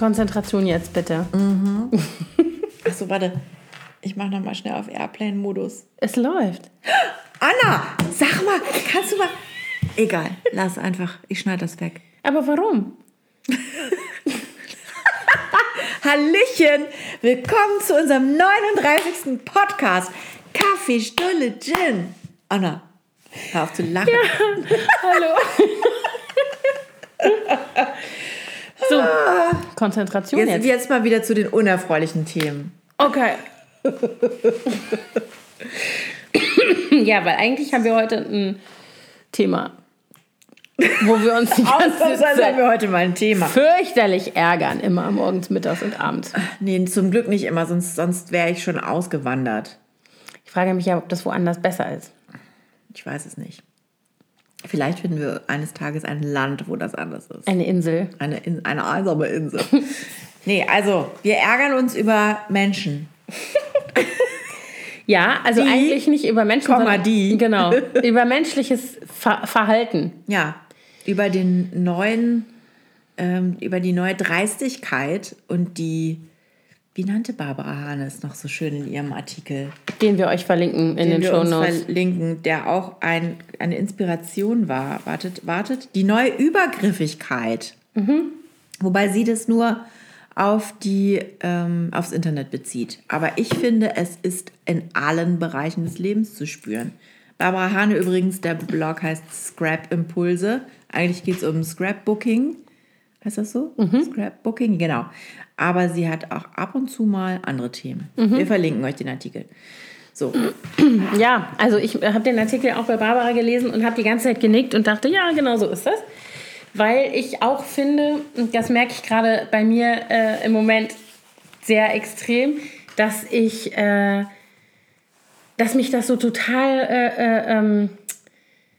Konzentration jetzt bitte. Achso, warte. Ich mache nochmal schnell auf Airplane-Modus. Es läuft. Anna, sag mal, kannst du mal. Egal, lass einfach. Ich schneide das weg. Aber warum? Hallöchen! Willkommen zu unserem 39. Podcast. Kaffee, Stulle, Gin. Anna, hör auf zu lachen. Hallo. so, Konzentration Jetzt, jetzt. jetzt mal wieder zu den unerfreulichen Themen. Okay. ja, weil eigentlich haben wir heute ein Thema, wo wir uns die ganze Ausnahmsweise haben Zeit wir heute mal ein Thema. fürchterlich ärgern, immer morgens, mittags und abends. Nee, zum Glück nicht immer, sonst, sonst wäre ich schon ausgewandert. Ich frage mich ja, ob das woanders besser ist. Ich weiß es nicht. Vielleicht finden wir eines Tages ein Land, wo das anders ist. Eine Insel. Eine, In eine einsame Insel. nee, also, wir ärgern uns über Menschen. Ja, also Die, eigentlich nicht über Menschen, Komma, sondern die. genau über menschliches Ver Verhalten. Ja, über den neuen, ähm, über die neue Dreistigkeit und die, wie nannte Barbara Hahn es noch so schön in ihrem Artikel, Den wir euch verlinken in den, wir Show uns Notes. verlinken, der auch ein, eine Inspiration war. Wartet, wartet, die neue Übergriffigkeit. Wobei sie das nur auf die, ähm, aufs Internet bezieht. Aber ich finde, es ist in allen Bereichen des Lebens zu spüren. Barbara Hane übrigens, der Blog heißt Scrap Impulse. Eigentlich geht es um Scrapbooking. Heißt das so? Scrapbooking, genau. Aber sie hat auch ab und zu mal andere Themen. Wir verlinken euch den Artikel. So, Ja, also ich habe den Artikel auch bei Barbara gelesen und habe die ganze Zeit genickt und dachte, ja, genau so ist das. Weil ich auch finde, und das merke ich gerade bei mir äh, im Moment sehr extrem, dass ich, äh, dass mich das so total äh, äh, ähm,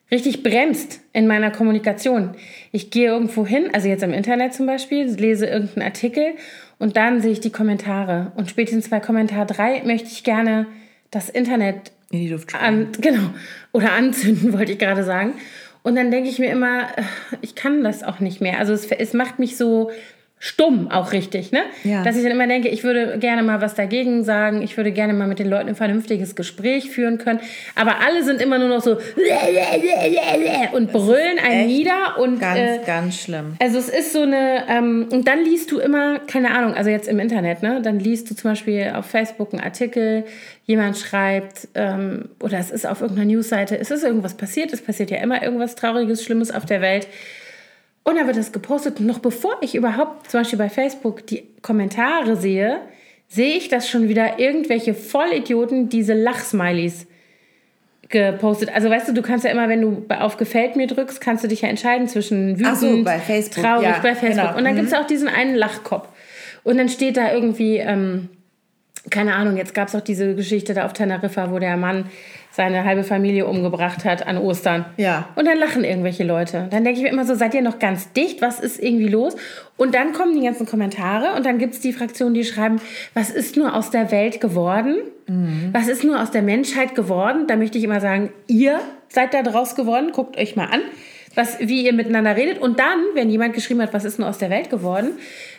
richtig bremst in meiner Kommunikation. Ich gehe irgendwo hin, also jetzt im Internet zum Beispiel, lese irgendeinen Artikel und dann sehe ich die Kommentare. Und spätestens bei Kommentar 3 möchte ich gerne das Internet in die Luft an, genau, oder anzünden, wollte ich gerade sagen. Und dann denke ich mir immer, äh, ich kann das auch nicht mehr. Also es, es macht mich so stumm auch richtig, ne? Ja. Dass ich dann immer denke, ich würde gerne mal was dagegen sagen, ich würde gerne mal mit den Leuten ein vernünftiges Gespräch führen können. Aber alle sind immer nur noch so und brüllen einen nieder und Ganz, äh, ganz schlimm. also es ist so eine, ähm, und dann liest du immer, keine Ahnung, also jetzt im Internet, ne? Dann liest du zum Beispiel auf Facebook einen Artikel, jemand schreibt, ähm, oder es ist auf irgendeiner Newsseite, es ist irgendwas passiert, es passiert ja immer irgendwas Trauriges, Schlimmes auf der Welt. Und dann wird das gepostet. Und noch bevor ich überhaupt zum Beispiel bei Facebook die Kommentare sehe, sehe ich, dass schon wieder irgendwelche Vollidioten diese Lachsmilies gepostet. Also weißt du, du kannst ja immer, wenn du auf Gefällt mir drückst, kannst du dich ja entscheiden zwischen wütend, so, bei Facebook, traurig ja, bei Facebook. genau. Und dann Mhm. gibt es auch diesen einen Lachkopf. Und dann steht da irgendwie, ähm, keine Ahnung, jetzt gab es auch diese Geschichte da auf Teneriffa, wo der Mann seine halbe Familie umgebracht hat an Ostern. Ja. Und dann lachen irgendwelche Leute. Dann denke ich mir immer so, seid ihr noch ganz dicht? Was ist irgendwie los? Und dann kommen die ganzen Kommentare und dann gibt es die Fraktionen, die schreiben, was ist nur aus der Welt geworden? Was ist nur aus der Menschheit geworden? Da möchte ich immer sagen, ihr seid da draus geworden, guckt euch mal an. Was, wie ihr miteinander redet. Und dann, wenn jemand geschrieben hat, was ist nur aus der Welt geworden,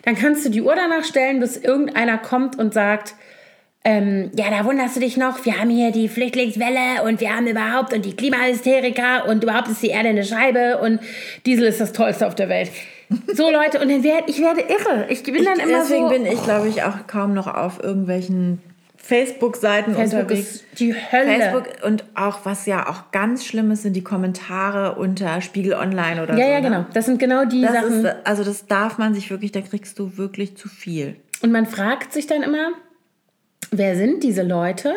dann kannst du die Uhr danach stellen, bis irgendeiner kommt und sagt, ähm, ja, da wunderst du dich noch, wir haben hier die Flüchtlingswelle und wir haben überhaupt und die Klimahysteriker und überhaupt ist die Erde eine Scheibe und Diesel ist das Tollste auf der Welt. So Leute, und dann werde ich werde irre. Ich bin dann immer Deswegen so. bin ich, glaube ich, auch kaum noch auf irgendwelchen Facebook-Seiten Facebook unterwegs. ist die Hölle. Facebook und auch, was ja auch ganz schlimm ist, sind die Kommentare unter Spiegel Online oder ja, so. ja, ne? genau. Das sind genau die Das Sachen. ist, also das darf man sich wirklich, da kriegst du wirklich zu viel. Und man fragt sich dann immer, wer sind diese Leute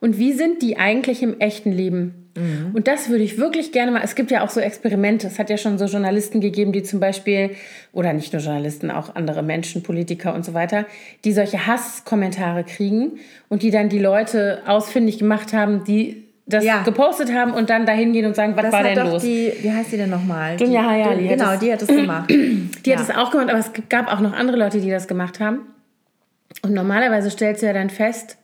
und wie sind die eigentlich im echten Leben? Und das würde ich wirklich gerne mal. Es gibt ja auch so Experimente. Es hat ja schon so Journalisten gegeben, die zum Beispiel, oder nicht nur Journalisten, auch andere Menschen, Politiker und so weiter, die solche Hasskommentare kriegen und die dann die Leute ausfindig gemacht haben, die das Ja. gepostet haben und dann dahin gehen und sagen, was Das war denn doch los? die, wie heißt die denn nochmal? Dunja Hayali Genau, die hat das gemacht. Die hat es auch gemacht, aber es gab auch noch andere Leute, die das gemacht haben. Und normalerweise stellst du ja dann fest,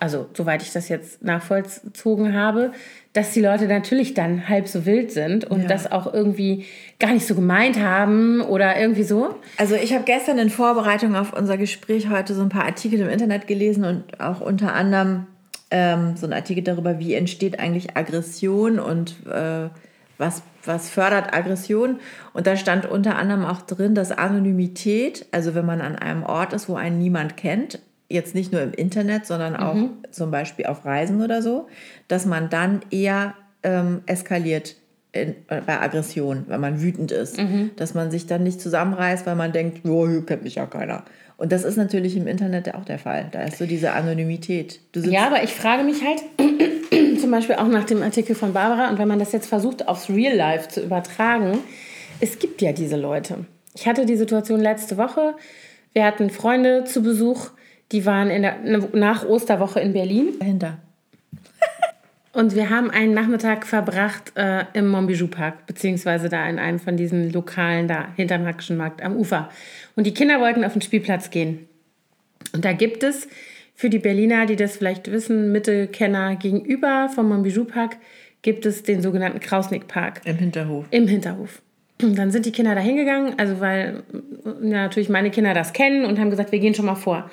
also soweit ich das jetzt nachvollzogen habe, dass die Leute natürlich dann halb so wild sind und ja. das auch irgendwie gar nicht so gemeint haben oder irgendwie so. Also ich habe gestern in Vorbereitung auf unser Gespräch heute so ein paar Artikel im Internet gelesen und auch unter anderem ähm, so ein Artikel darüber, wie entsteht eigentlich Aggression und äh, was, was fördert Aggression. Und da stand unter anderem auch drin, dass Anonymität, also wenn man an einem Ort ist, wo einen niemand kennt, jetzt nicht nur im Internet, sondern auch mhm. zum Beispiel auf Reisen oder so, dass man dann eher ähm, eskaliert in, äh, bei Aggression, wenn man wütend ist. Mhm. Dass man sich dann nicht zusammenreißt, weil man denkt, oh, hier kennt mich ja keiner. Und das ist natürlich im Internet auch der Fall. Da ist so diese Anonymität. ja, aber ich frage mich halt zum Beispiel auch nach dem Artikel von Barbara und wenn man das jetzt versucht aufs Real Life zu übertragen, es gibt ja diese Leute. Ich hatte die Situation letzte Woche. Wir hatten Freunde zu Besuch die waren in der, nach Osterwoche in Berlin. Dahinter. Und wir haben einen Nachmittag verbracht äh, im Montbijou Park, beziehungsweise da in einem von diesen Lokalen da hinterm Hackischen Markt am Ufer. Und die Kinder wollten auf den Spielplatz gehen. Und da gibt es für die Berliner, die das vielleicht wissen, Mitte-Kenner gegenüber vom Montbijou Park, gibt es den sogenannten Krausnick Park. Im Hinterhof. Im Hinterhof. Und dann sind die Kinder da hingegangen, also weil ja, natürlich meine Kinder das kennen und haben gesagt, wir gehen schon mal vor.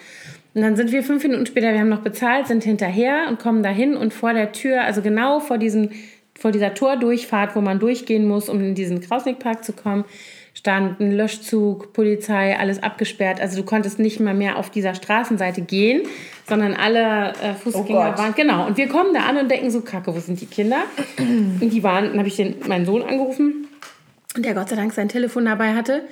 Und dann sind wir fünf Minuten später, wir haben noch bezahlt, sind hinterher und kommen dahin und vor der Tür, also genau vor, diesem, vor dieser Tordurchfahrt, wo man durchgehen muss, um in diesen Krausnickpark zu kommen, stand ein Löschzug, Polizei, alles abgesperrt. Also du konntest nicht mal mehr auf dieser Straßenseite gehen, sondern alle äh, Fußgänger oh waren. Genau. Und wir kommen da an und denken so, Kacke, wo sind die Kinder? Und die waren, dann habe ich den, meinen Sohn angerufen, der Gott sei Dank sein Telefon dabei hatte.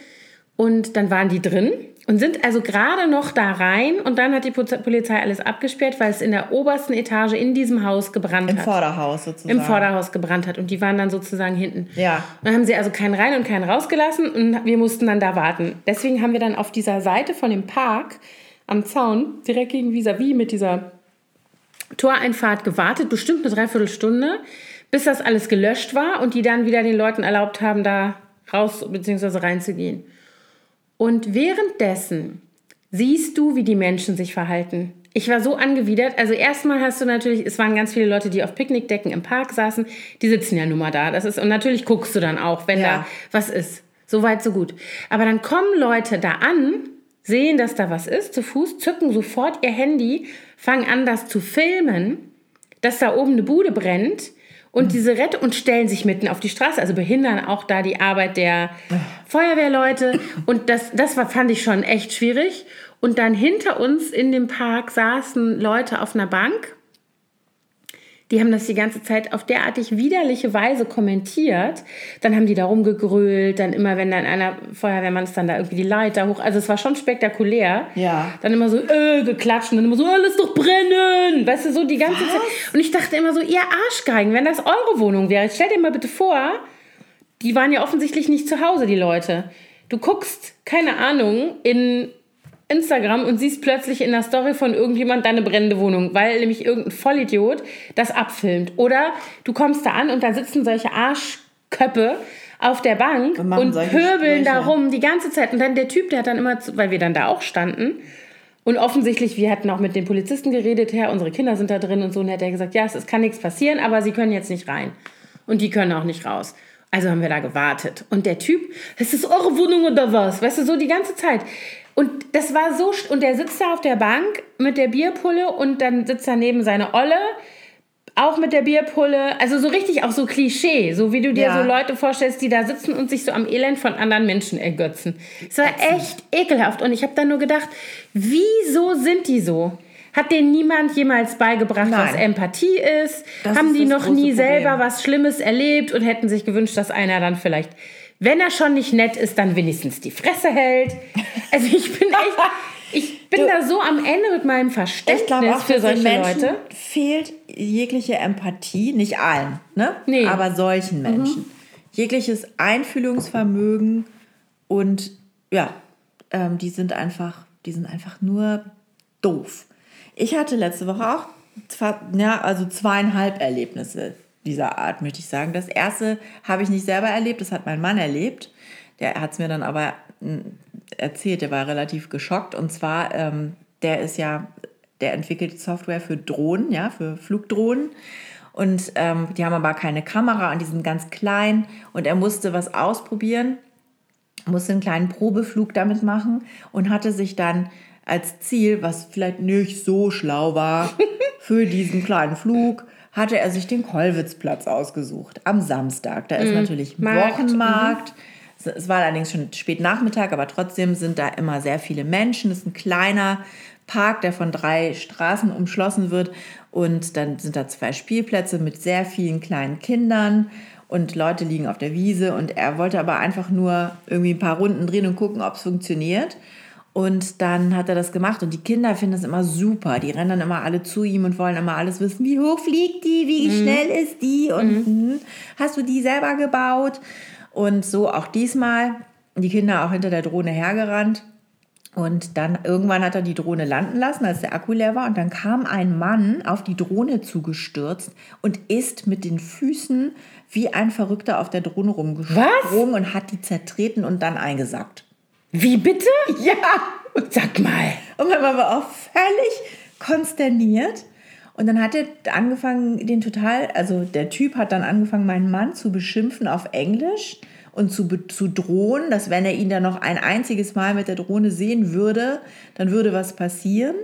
Und dann waren die drin und sind also gerade noch da rein und dann hat die Polizei alles abgesperrt, weil es in der obersten Etage in diesem Haus gebrannt Im hat. Im Vorderhaus sozusagen. Im Vorderhaus gebrannt hat und die waren dann sozusagen hinten. Ja. Und dann haben sie also keinen rein und keinen rausgelassen und wir mussten dann da warten. Deswegen haben wir dann auf dieser Seite von dem Park am Zaun direkt gegen vis-à-vis mit dieser Toreinfahrt gewartet, bestimmt eine Dreiviertelstunde, bis das alles gelöscht war und die dann wieder den Leuten erlaubt haben, da raus bzw. reinzugehen. Und währenddessen siehst du, wie die Menschen sich verhalten. Ich war so angewidert. Also erstmal hast du natürlich, es waren ganz viele Leute, die auf Picknickdecken im Park saßen. Die sitzen ja nun mal da. Das ist, und natürlich guckst du dann auch, wenn ja. da was ist. So weit, so gut. Aber dann kommen Leute da an, sehen, dass da was ist, zu Fuß, zücken sofort ihr Handy, fangen an, das zu filmen, dass da oben eine Bude brennt und diese Rette und stellen sich mitten auf die Straße, also behindern auch da die Arbeit der Feuerwehrleute. Und das, das war, fand ich schon echt schwierig. Und dann hinter uns in dem Park saßen Leute auf einer Bank die haben das die ganze Zeit auf derartig widerliche Weise kommentiert. Dann haben die da rumgegrölt, dann immer, wenn dann einer Feuerwehrmann ist, dann da irgendwie die Leiter hoch. Also es war schon spektakulär. Ja. Dann immer so, äh, geklatscht und dann immer so, alles doch brennen. Weißt du, so die ganze Was? Zeit. Und ich dachte immer so, ihr Arschgeigen, wenn das eure Wohnung wäre, stell dir mal bitte vor, die waren ja offensichtlich nicht zu Hause, die Leute. Du guckst, keine Ahnung, in Instagram und siehst plötzlich in der Story von irgendjemand deine brennende Wohnung, weil nämlich irgendein Vollidiot das abfilmt. Oder du kommst da an und da sitzen solche Arschköppe auf der Bank und, und pöbeln da rum die ganze Zeit. Und dann der Typ, der hat dann immer, weil wir dann da auch standen, und offensichtlich, wir hatten auch mit den Polizisten geredet, Herr, unsere Kinder sind da drin und so, und hat er gesagt, ja, es kann nichts passieren, aber sie können jetzt nicht rein. Und die können auch nicht raus. Also haben wir da gewartet. Und der Typ, ist das eure Wohnung oder was? Weißt du, so die ganze Zeit. Und das war so, und der sitzt da auf der Bank mit der Bierpulle und dann sitzt daneben seine Olle, auch mit der Bierpulle. Also so richtig auch so Klischee, so wie du dir ja. so Leute vorstellst, die da sitzen und sich so am Elend von anderen Menschen ergötzen. Es war echt ekelhaft. Und ich habe dann nur gedacht, wieso sind die so? Hat denen niemand jemals beigebracht, Nein. was Empathie ist? Das Haben ist die noch nie Problem. selber was Schlimmes erlebt und hätten sich gewünscht, dass einer dann vielleicht wenn er schon nicht nett ist, dann wenigstens die Fresse hält. Also ich bin echt, ich bin du, da so am Ende mit meinem Verständnis ich glaube auch, für solche Menschen Leute. Fehlt jegliche Empathie, nicht allen, ne? Nee. Aber solchen mhm. Menschen. Mhm. Jegliches Einfühlungsvermögen und ja, ähm, die sind einfach, die sind einfach nur doof. Ich hatte letzte Woche auch ja, also zweieinhalb Erlebnisse dieser Art, möchte ich sagen. Das erste habe ich nicht selber erlebt, das hat mein Mann erlebt. Der hat es mir dann aber hm, erzählt, der war relativ geschockt. Und zwar, ähm, der ist ja, der entwickelt Software für Drohnen, ja, für Flugdrohnen. Und ähm, die haben aber keine Kamera und die sind ganz klein. Und er musste was ausprobieren, musste einen kleinen Probeflug damit machen und hatte sich dann als Ziel, was vielleicht nicht so schlau war, für diesen kleinen Flug, hatte er sich den Kollwitzplatz ausgesucht am Samstag. Da ist mm, natürlich Markt. Wochenmarkt. Mhm. Es war allerdings schon spät Nachmittag, aber trotzdem sind da immer sehr viele Menschen. Es ist ein kleiner Park, der von drei Straßen umschlossen wird. Und dann sind da zwei Spielplätze mit sehr vielen kleinen Kindern. Und Leute liegen auf der Wiese. Und er wollte aber einfach nur irgendwie ein paar Runden drehen und gucken, ob es funktioniert. Und dann hat er das gemacht und die Kinder finden das immer super. Die rennen dann immer alle zu ihm und wollen immer alles wissen. Wie hoch fliegt die? Wie mhm. schnell ist die? Und mhm. Hm, hast du die selber gebaut? Und so auch diesmal. Die Kinder auch hinter der Drohne hergerannt. Und dann irgendwann hat er die Drohne landen lassen, als der Akku leer war. Und dann kam ein Mann auf die Drohne zugestürzt und ist mit den Füßen wie ein Verrückter auf der Drohne rumgesprungen und hat die zertreten und dann eingesackt. Wie bitte? Ja. Sag mal. Und man war auch völlig konsterniert. Und dann hat er angefangen, den total, also der Typ hat dann angefangen, meinen Mann zu beschimpfen auf Englisch und zu, zu drohen, dass wenn er ihn dann noch ein einziges Mal mit der Drohne sehen würde, dann würde was passieren.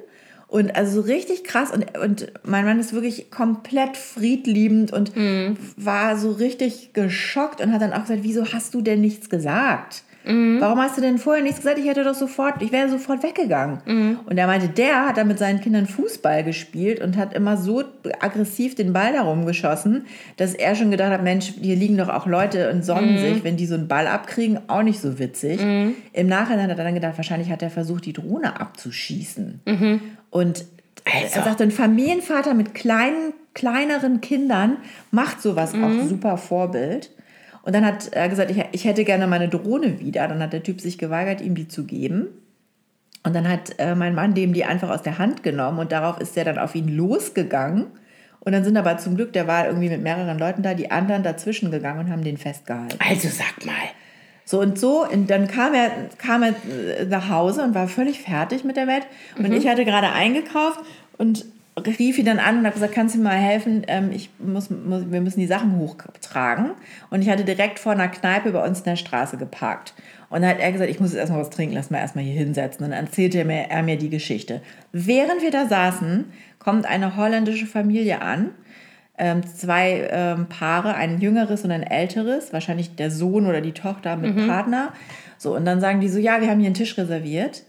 Und also so richtig krass. Und, und mein Mann ist wirklich komplett friedliebend und mm. war so richtig geschockt und hat dann auch gesagt, wieso hast du denn nichts gesagt? Mhm. Warum hast du denn vorher nichts gesagt? Ich hätte doch sofort, ich wäre sofort weggegangen. Mhm. Und er meinte, der hat dann mit seinen Kindern Fußball gespielt und hat immer so aggressiv den Ball darum geschossen, dass er schon gedacht hat, Mensch, hier liegen doch auch Leute und sonnen mhm. sich, wenn die so einen Ball abkriegen, auch nicht so witzig. Mhm. Im Nachhinein hat er dann gedacht, wahrscheinlich hat er versucht, die Drohne abzuschießen. Mhm. Und also. er sagte, ein Familienvater mit kleinen, kleineren Kindern macht sowas auch mhm. super Vorbild. Und dann hat er gesagt, ich, ich hätte gerne meine Drohne wieder. Dann hat der Typ sich geweigert, ihm die zu geben. Und dann hat äh, mein Mann dem die einfach aus der Hand genommen und darauf ist er dann auf ihn losgegangen. Und dann sind aber zum Glück, der war irgendwie mit mehreren Leuten da, die anderen dazwischen gegangen und haben den festgehalten. Also sag mal. So und so, und dann kam er, kam er äh, nach Hause und war völlig fertig mit der Welt. Und mhm. ich hatte gerade eingekauft und rief ihn dann an und habe gesagt, kannst du mir mal helfen? Ähm, ich muss, muss, wir müssen die Sachen hochtragen. Und ich hatte direkt vor einer Kneipe bei uns in der Straße geparkt. Und dann hat er gesagt, ich muss jetzt erstmal was trinken, lass mal erstmal hier hinsetzen. Und dann erzählte er mir, er mir die Geschichte. Während wir da saßen, kommt eine holländische Familie an. Ähm, zwei ähm, Paare, ein jüngeres und ein älteres, wahrscheinlich der Sohn oder die Tochter mit mhm. Partner. So, und dann sagen die so, ja, wir haben hier einen Tisch reserviert.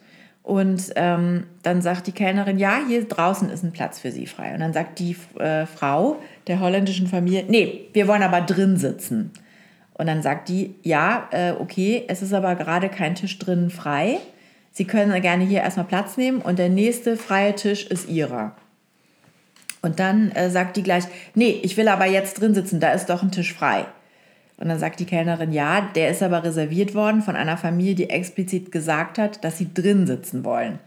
Und ähm, dann sagt die Kellnerin, ja, hier draußen ist ein Platz für Sie frei. Und dann sagt die äh, Frau der holländischen Familie, nee, wir wollen aber drin sitzen. Und dann sagt die, ja, äh, okay, es ist aber gerade kein Tisch drinnen frei. Sie können gerne hier erstmal Platz nehmen und der nächste freie Tisch ist Ihrer. Und dann äh, sagt die gleich, nee, ich will aber jetzt drin sitzen, da ist doch ein Tisch frei. Und dann sagt die Kellnerin, ja, der ist aber reserviert worden von einer Familie, die explizit gesagt hat, dass sie drin sitzen wollen.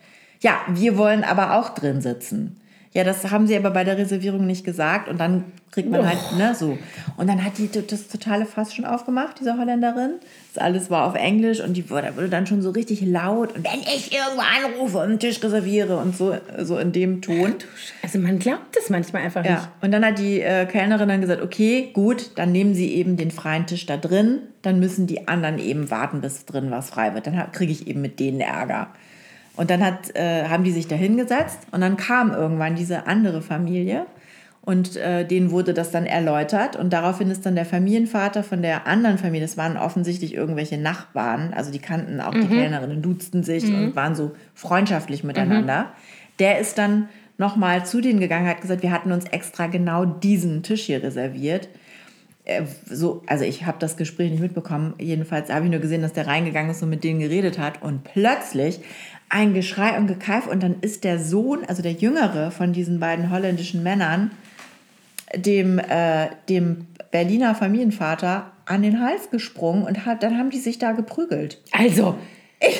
Ja, wir wollen aber auch drin sitzen. Ja, das haben sie aber bei der Reservierung nicht gesagt und dann kriegt man oh. halt, ne, so. Und dann hat die das totale Fass schon aufgemacht, diese Holländerin. Das alles war auf Englisch und die wurde, wurde dann schon so richtig laut. Und wenn ich irgendwo anrufe und einen Tisch reserviere und so, so in dem Ton. Also man glaubt das manchmal einfach ja. nicht. Und dann hat die äh, Kellnerin dann gesagt, okay, gut, dann nehmen sie eben den freien Tisch da drin. Dann müssen die anderen eben warten, bis drin was frei wird. Dann kriege ich eben mit denen Ärger. Und dann hat, äh, haben die sich da hingesetzt und dann kam irgendwann diese andere Familie und äh, denen wurde das dann erläutert und daraufhin ist dann der Familienvater von der anderen Familie, das waren offensichtlich irgendwelche Nachbarn, also die kannten auch mhm. die Kellnerinnen, duzten sich mhm. und waren so freundschaftlich miteinander. Mhm. Der ist dann nochmal zu denen gegangen, hat gesagt, wir hatten uns extra genau diesen Tisch hier reserviert. Äh, so, also ich habe das Gespräch nicht mitbekommen. Jedenfalls habe ich nur gesehen, dass der reingegangen ist und mit denen geredet hat. Und plötzlich ein Geschrei und Gekeif und dann ist der Sohn, also der jüngere von diesen beiden holländischen Männern, dem, äh, dem Berliner Familienvater an den Hals gesprungen und hat, dann haben die sich da geprügelt. Also, ich,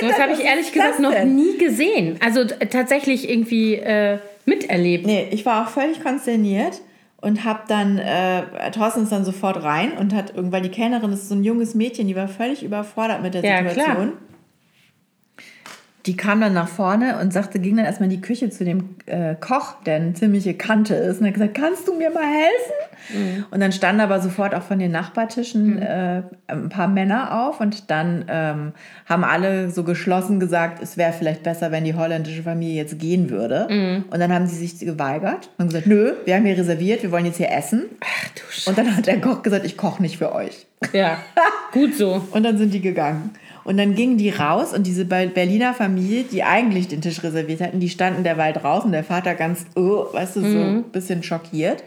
das habe ich ehrlich gesagt noch nie gesehen. Also tatsächlich irgendwie äh, miterlebt. Nee, ich war auch völlig konsterniert und habe dann, äh, Thorsten ist dann sofort rein und hat irgendwann, die Kellnerin ist so ein junges Mädchen, die war völlig überfordert mit der ja, Situation. Klar die kam dann nach vorne und sagte, ging dann erstmal in die Küche zu dem äh, Koch, der eine ziemliche Kante ist, und hat gesagt, kannst du mir mal helfen? Mhm. Und dann standen aber sofort auch von den Nachbartischen mhm. äh, ein paar Männer auf und dann ähm, haben alle so geschlossen gesagt, es wäre vielleicht besser, wenn die holländische Familie jetzt gehen würde. Mhm. Und dann haben sie sich geweigert und gesagt, nö, wir haben hier reserviert, wir wollen jetzt hier essen. Ach du Scheiße. Und dann hat der Koch gesagt, ich koche nicht für euch. Ja, gut so. und dann sind die gegangen. Und dann gingen die raus und diese Berliner Familie, die eigentlich den Tisch reserviert hatten, die standen derweil draußen. Der Vater ganz, oh, weißt du, so mhm. ein bisschen schockiert.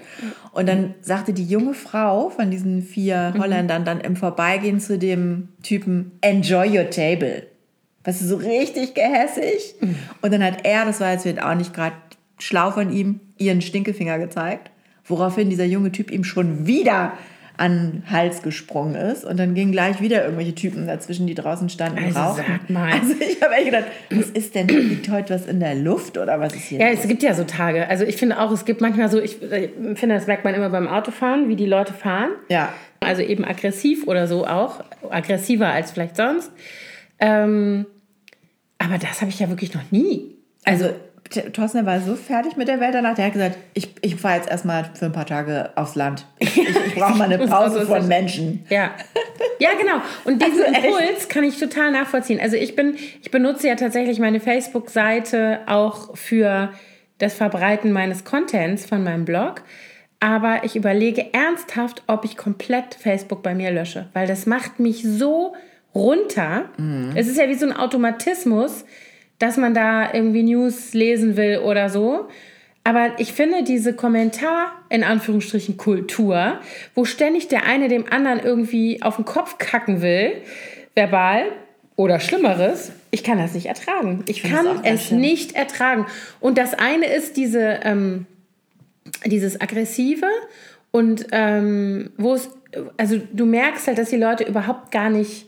Und dann sagte die junge Frau von diesen vier mhm. Holländern dann im Vorbeigehen zu dem Typen, enjoy your table. Weißt du, so richtig gehässig. Und dann hat er, das war jetzt auch nicht gerade schlau von ihm, ihren Stinkefinger gezeigt. Woraufhin dieser junge Typ ihm schon wieder an den Hals gesprungen ist. Und dann gingen gleich wieder irgendwelche Typen dazwischen, die draußen standen also rauchen. Sag mal. Also ich habe echt gedacht, was ist denn, liegt heute was in der Luft oder was ist hier? Ja, los? es gibt ja so Tage. Also ich finde auch, es gibt manchmal so, ich, ich finde, das merkt man immer beim Autofahren, wie die Leute fahren. Ja. Also eben aggressiv oder so auch. Aggressiver als vielleicht sonst. Ähm, aber das habe ich ja wirklich noch nie. Also, also Thorsten war so fertig mit der Welt danach, der hat gesagt, ich, ich fahre jetzt erstmal für ein paar Tage aufs Land. Ich, ich, ich brauche mal eine Pause von Menschen. Ja. Ja, genau. Und diesen also Impuls kann ich total nachvollziehen. Also ich bin, ich benutze ja tatsächlich meine Facebook-Seite auch für das Verbreiten meines Contents von meinem Blog. Aber ich überlege ernsthaft, ob ich komplett Facebook bei mir lösche. Weil das macht mich so runter. Mhm. Es ist ja wie so ein Automatismus dass man da irgendwie News lesen will oder so. Aber ich finde diese Kommentar, in Anführungsstrichen, Kultur, wo ständig der eine dem anderen irgendwie auf den Kopf kacken will, verbal oder Schlimmeres, ich kann das nicht ertragen. Ich, ich kann es schlimm. nicht ertragen. Und das eine ist diese, ähm, dieses Aggressive und ähm, wo es, also du merkst halt, dass die Leute überhaupt gar nicht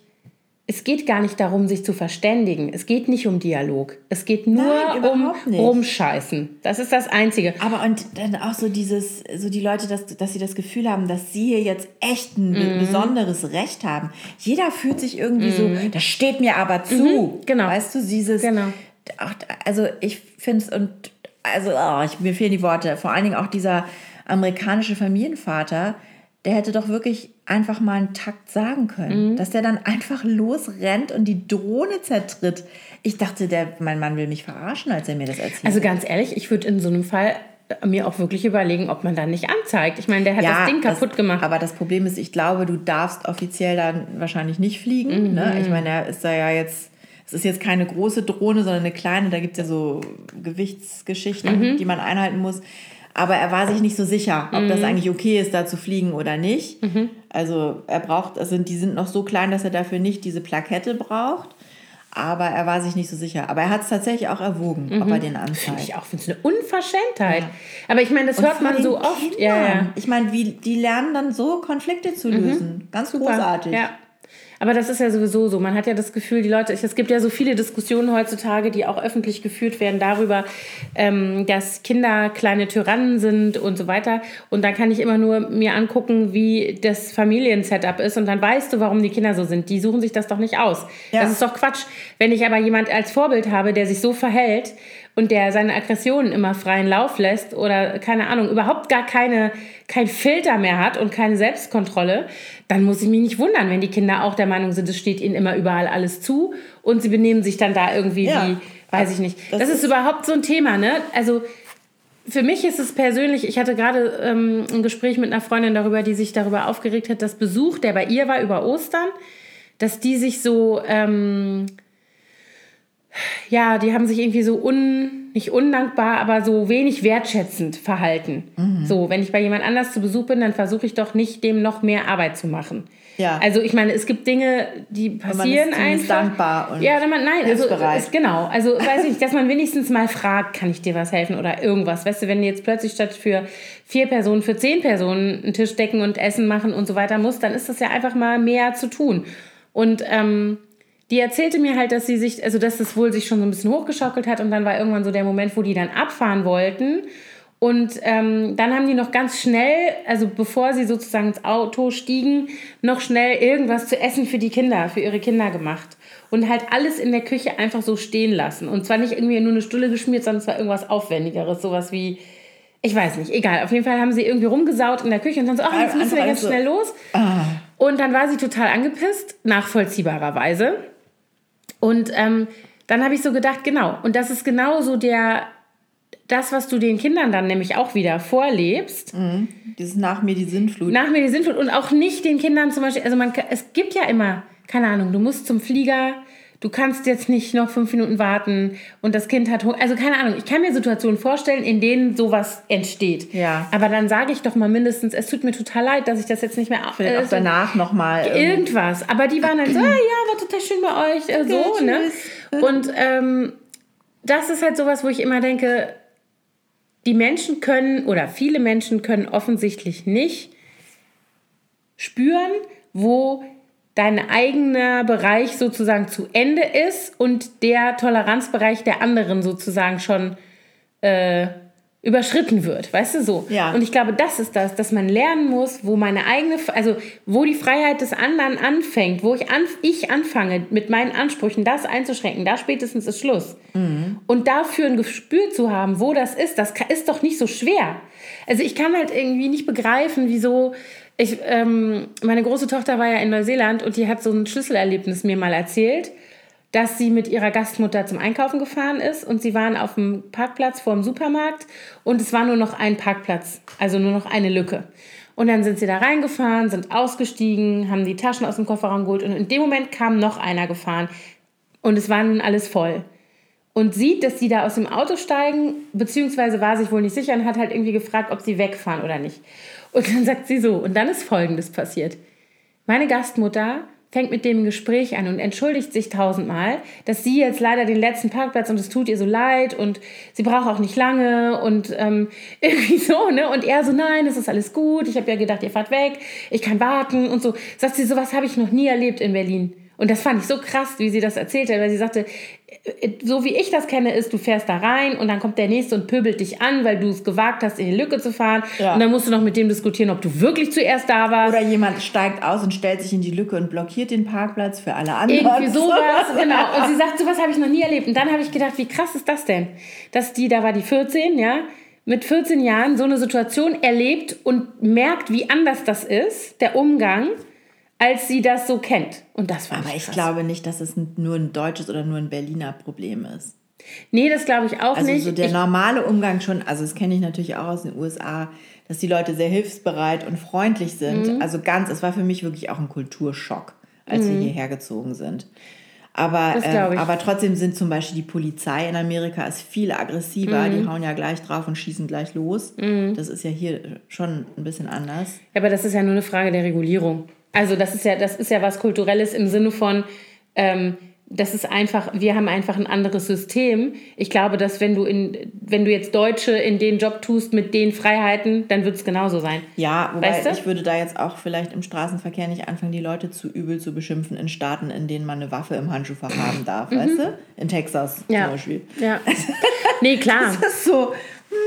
es geht gar nicht darum, sich zu verständigen. Es geht nicht um Dialog. Es geht nur Nein, um nicht. Rumscheißen. Das ist das Einzige. Aber und dann auch so dieses, so die Leute, dass, dass sie das Gefühl haben, dass sie hier jetzt echt ein mhm. besonderes Recht haben. Jeder fühlt sich irgendwie mhm. so, das steht mir aber zu. Mhm, genau. Weißt du, dieses. Genau. Also ich finde es und also oh, ich, mir fehlen die Worte. Vor allen Dingen auch dieser amerikanische Familienvater, der hätte doch wirklich einfach mal einen Takt sagen können. Mhm. Dass der dann einfach losrennt und die Drohne zertritt. Ich dachte, der, mein Mann will mich verarschen, als er mir das erzählt. Also ganz ehrlich, ich würde in so einem Fall mir auch wirklich überlegen, ob man da nicht anzeigt. Ich meine, der hat ja, das Ding kaputt das, gemacht. Aber das Problem ist, ich glaube, du darfst offiziell dann wahrscheinlich nicht fliegen. Mhm. Ne? Ich meine, er ist da ja jetzt, es ist jetzt keine große Drohne, sondern eine kleine. Da gibt es ja so Gewichtsgeschichten, mhm. die man einhalten muss. Aber er war sich nicht so sicher, ob mhm. das eigentlich okay ist, da zu fliegen oder nicht. Mhm. Also er braucht, also die sind noch so klein, dass er dafür nicht diese Plakette braucht. Aber er war sich nicht so sicher. Aber er hat es tatsächlich auch erwogen, mhm. ob er den anzeigt. Ich auch, finde es eine Unverschämtheit. Ja. Aber ich meine, das Und hört man so oft. Ja, ja, Ich meine, wie, die lernen dann so, Konflikte zu mhm. lösen. Ganz Super. großartig. Ja. Aber das ist ja sowieso so. Man hat ja das Gefühl, die Leute, es gibt ja so viele Diskussionen heutzutage, die auch öffentlich geführt werden darüber, ähm, dass Kinder kleine Tyrannen sind und so weiter. Und dann kann ich immer nur mir angucken, wie das Familiensetup ist. Und dann weißt du, warum die Kinder so sind. Die suchen sich das doch nicht aus. Ja. Das ist doch Quatsch. Wenn ich aber jemand als Vorbild habe, der sich so verhält und der seine Aggressionen immer freien Lauf lässt oder keine Ahnung, überhaupt gar keine, kein Filter mehr hat und keine Selbstkontrolle, dann muss ich mich nicht wundern, wenn die Kinder auch der Meinung sind, es steht ihnen immer überall alles zu und sie benehmen sich dann da irgendwie ja, wie, weiß ich nicht. Das, das ist, ist überhaupt so ein Thema, ne? Also für mich ist es persönlich, ich hatte gerade ähm, ein Gespräch mit einer Freundin darüber, die sich darüber aufgeregt hat, dass Besuch, der bei ihr war über Ostern, dass die sich so ähm, ja, die haben sich irgendwie so un, nicht undankbar, aber so wenig wertschätzend verhalten. Mhm. So, wenn ich bei jemand anders zu Besuch bin, dann versuche ich doch nicht, dem noch mehr Arbeit zu machen. Ja. Also ich meine, es gibt Dinge, die passieren man ist einfach. dankbar und ja, man, nein, also ist, genau. Also weiß ich, dass man wenigstens mal fragt, kann ich dir was helfen oder irgendwas. Weißt du, wenn du jetzt plötzlich statt für vier Personen für zehn Personen einen Tisch decken und Essen machen und so weiter muss, dann ist das ja einfach mal mehr zu tun. Und ähm, die erzählte mir halt, dass sie sich, also dass das wohl sich schon so ein bisschen hochgeschaukelt hat und dann war irgendwann so der Moment, wo die dann abfahren wollten Und ähm, dann haben die noch ganz schnell, also bevor sie sozusagen ins Auto stiegen, noch schnell irgendwas zu essen für die Kinder, für ihre Kinder gemacht. Und halt alles in der Küche einfach so stehen lassen. Und zwar nicht irgendwie nur eine Stulle geschmiert, sondern es war irgendwas Aufwendigeres. Sowas wie, ich weiß nicht, egal. Auf jeden Fall haben sie irgendwie rumgesaut in der Küche und dann so, ach, jetzt müssen wir ganz schnell los. Ah. Und dann war sie total angepisst, nachvollziehbarerweise. Und ähm, dann habe ich so gedacht, genau. Und das ist genau so der, das, was du den Kindern dann nämlich auch wieder vorlebst. Mhm. Dieses nach mir die Sintflut. Nach mir die Sintflut. Und auch nicht den Kindern zum Beispiel, also man, es gibt ja immer, keine Ahnung, du musst zum Flieger, du kannst jetzt nicht noch fünf Minuten warten und das Kind hat Hunger. Also keine Ahnung, ich kann mir Situationen vorstellen, in denen sowas entsteht. Ja. Aber dann sage ich doch mal mindestens, es tut mir total leid, dass ich das jetzt nicht mehr... Vielleicht äh, auch danach nochmal... Irgendwas. Aber die waren dann so, ah, ja, war total schön bei euch. Äh, so, okay, ne? Und ähm, das ist halt sowas, wo ich immer denke, die Menschen können oder viele Menschen können offensichtlich nicht spüren, wo dein eigener Bereich sozusagen zu Ende ist und der Toleranzbereich der anderen sozusagen schon äh, überschritten wird, weißt du so? Ja. Und ich glaube, das ist das, dass man lernen muss, wo meine eigene, also wo die Freiheit des anderen anfängt, wo ich, an, ich anfange, mit meinen Ansprüchen das einzuschränken, da spätestens ist Schluss. Mhm. Und dafür ein Gespür zu haben, wo das ist, das ist doch nicht so schwer. Also ich kann halt irgendwie nicht begreifen, wieso ich, ähm, meine große Tochter war ja in Neuseeland und die hat so ein Schlüsselerlebnis mir mal erzählt, dass sie mit ihrer Gastmutter zum Einkaufen gefahren ist und sie waren auf dem Parkplatz vor dem Supermarkt und es war nur noch ein Parkplatz, also nur noch eine Lücke. Und dann sind sie da reingefahren, sind ausgestiegen, haben die Taschen aus dem Kofferraum geholt und in dem Moment kam noch einer gefahren und es war nun alles voll. Und sieht, dass sie da aus dem Auto steigen, beziehungsweise war sich wohl nicht sicher und hat halt irgendwie gefragt, ob sie wegfahren oder nicht. Und dann sagt sie so, und dann ist Folgendes passiert. Meine Gastmutter fängt mit dem Gespräch an und entschuldigt sich tausendmal, dass sie jetzt leider den letzten Parkplatz und es tut ihr so leid und sie braucht auch nicht lange und ähm, irgendwie so, ne? Und er so, nein, es ist alles gut, ich habe ja gedacht, ihr fahrt weg, ich kann warten und so. Sagt sie, sowas habe ich noch nie erlebt in Berlin. Und das fand ich so krass, wie sie das erzählte, weil sie sagte, so wie ich das kenne, ist, du fährst da rein und dann kommt der Nächste und pöbelt dich an, weil du es gewagt hast, in die Lücke zu fahren. Ja. Und dann musst du noch mit dem diskutieren, ob du wirklich zuerst da warst. Oder jemand steigt aus und stellt sich in die Lücke und blockiert den Parkplatz für alle anderen. Irgendwie sowas, genau. Und sie sagt, sowas habe ich noch nie erlebt. Und dann habe ich gedacht, wie krass ist das denn? Dass die, da war die 14, ja, mit 14 Jahren so eine Situation erlebt und merkt, wie anders das ist, der Umgang als sie das so kennt. Und das war Aber ich, ich glaube nicht, dass es nur ein deutsches oder nur ein Berliner Problem ist. Nee, das glaube ich auch also nicht. Also so der ich normale Umgang schon, also das kenne ich natürlich auch aus den USA, dass die Leute sehr hilfsbereit und freundlich sind. Mhm. Also ganz, es war für mich wirklich auch ein Kulturschock, als mhm. wir hierher gezogen sind. Aber, äh, aber trotzdem sind zum Beispiel die Polizei in Amerika ist viel aggressiver. Mhm. Die hauen ja gleich drauf und schießen gleich los. Mhm. Das ist ja hier schon ein bisschen anders. Ja, aber das ist ja nur eine Frage der Regulierung. Also das ist ja, das ist ja was Kulturelles im Sinne von, ähm, das ist einfach, wir haben einfach ein anderes System. Ich glaube, dass wenn du in, wenn du jetzt Deutsche in den Job tust mit den Freiheiten, dann wird es genauso sein. Ja, wobei weißt du? ich würde da jetzt auch vielleicht im Straßenverkehr nicht anfangen, die Leute zu übel zu beschimpfen in Staaten, in denen man eine Waffe im Handschuhfach haben darf, mhm. weißt du? In Texas ja. zum Beispiel. Ja. Nee, klar. das ist so. Hm.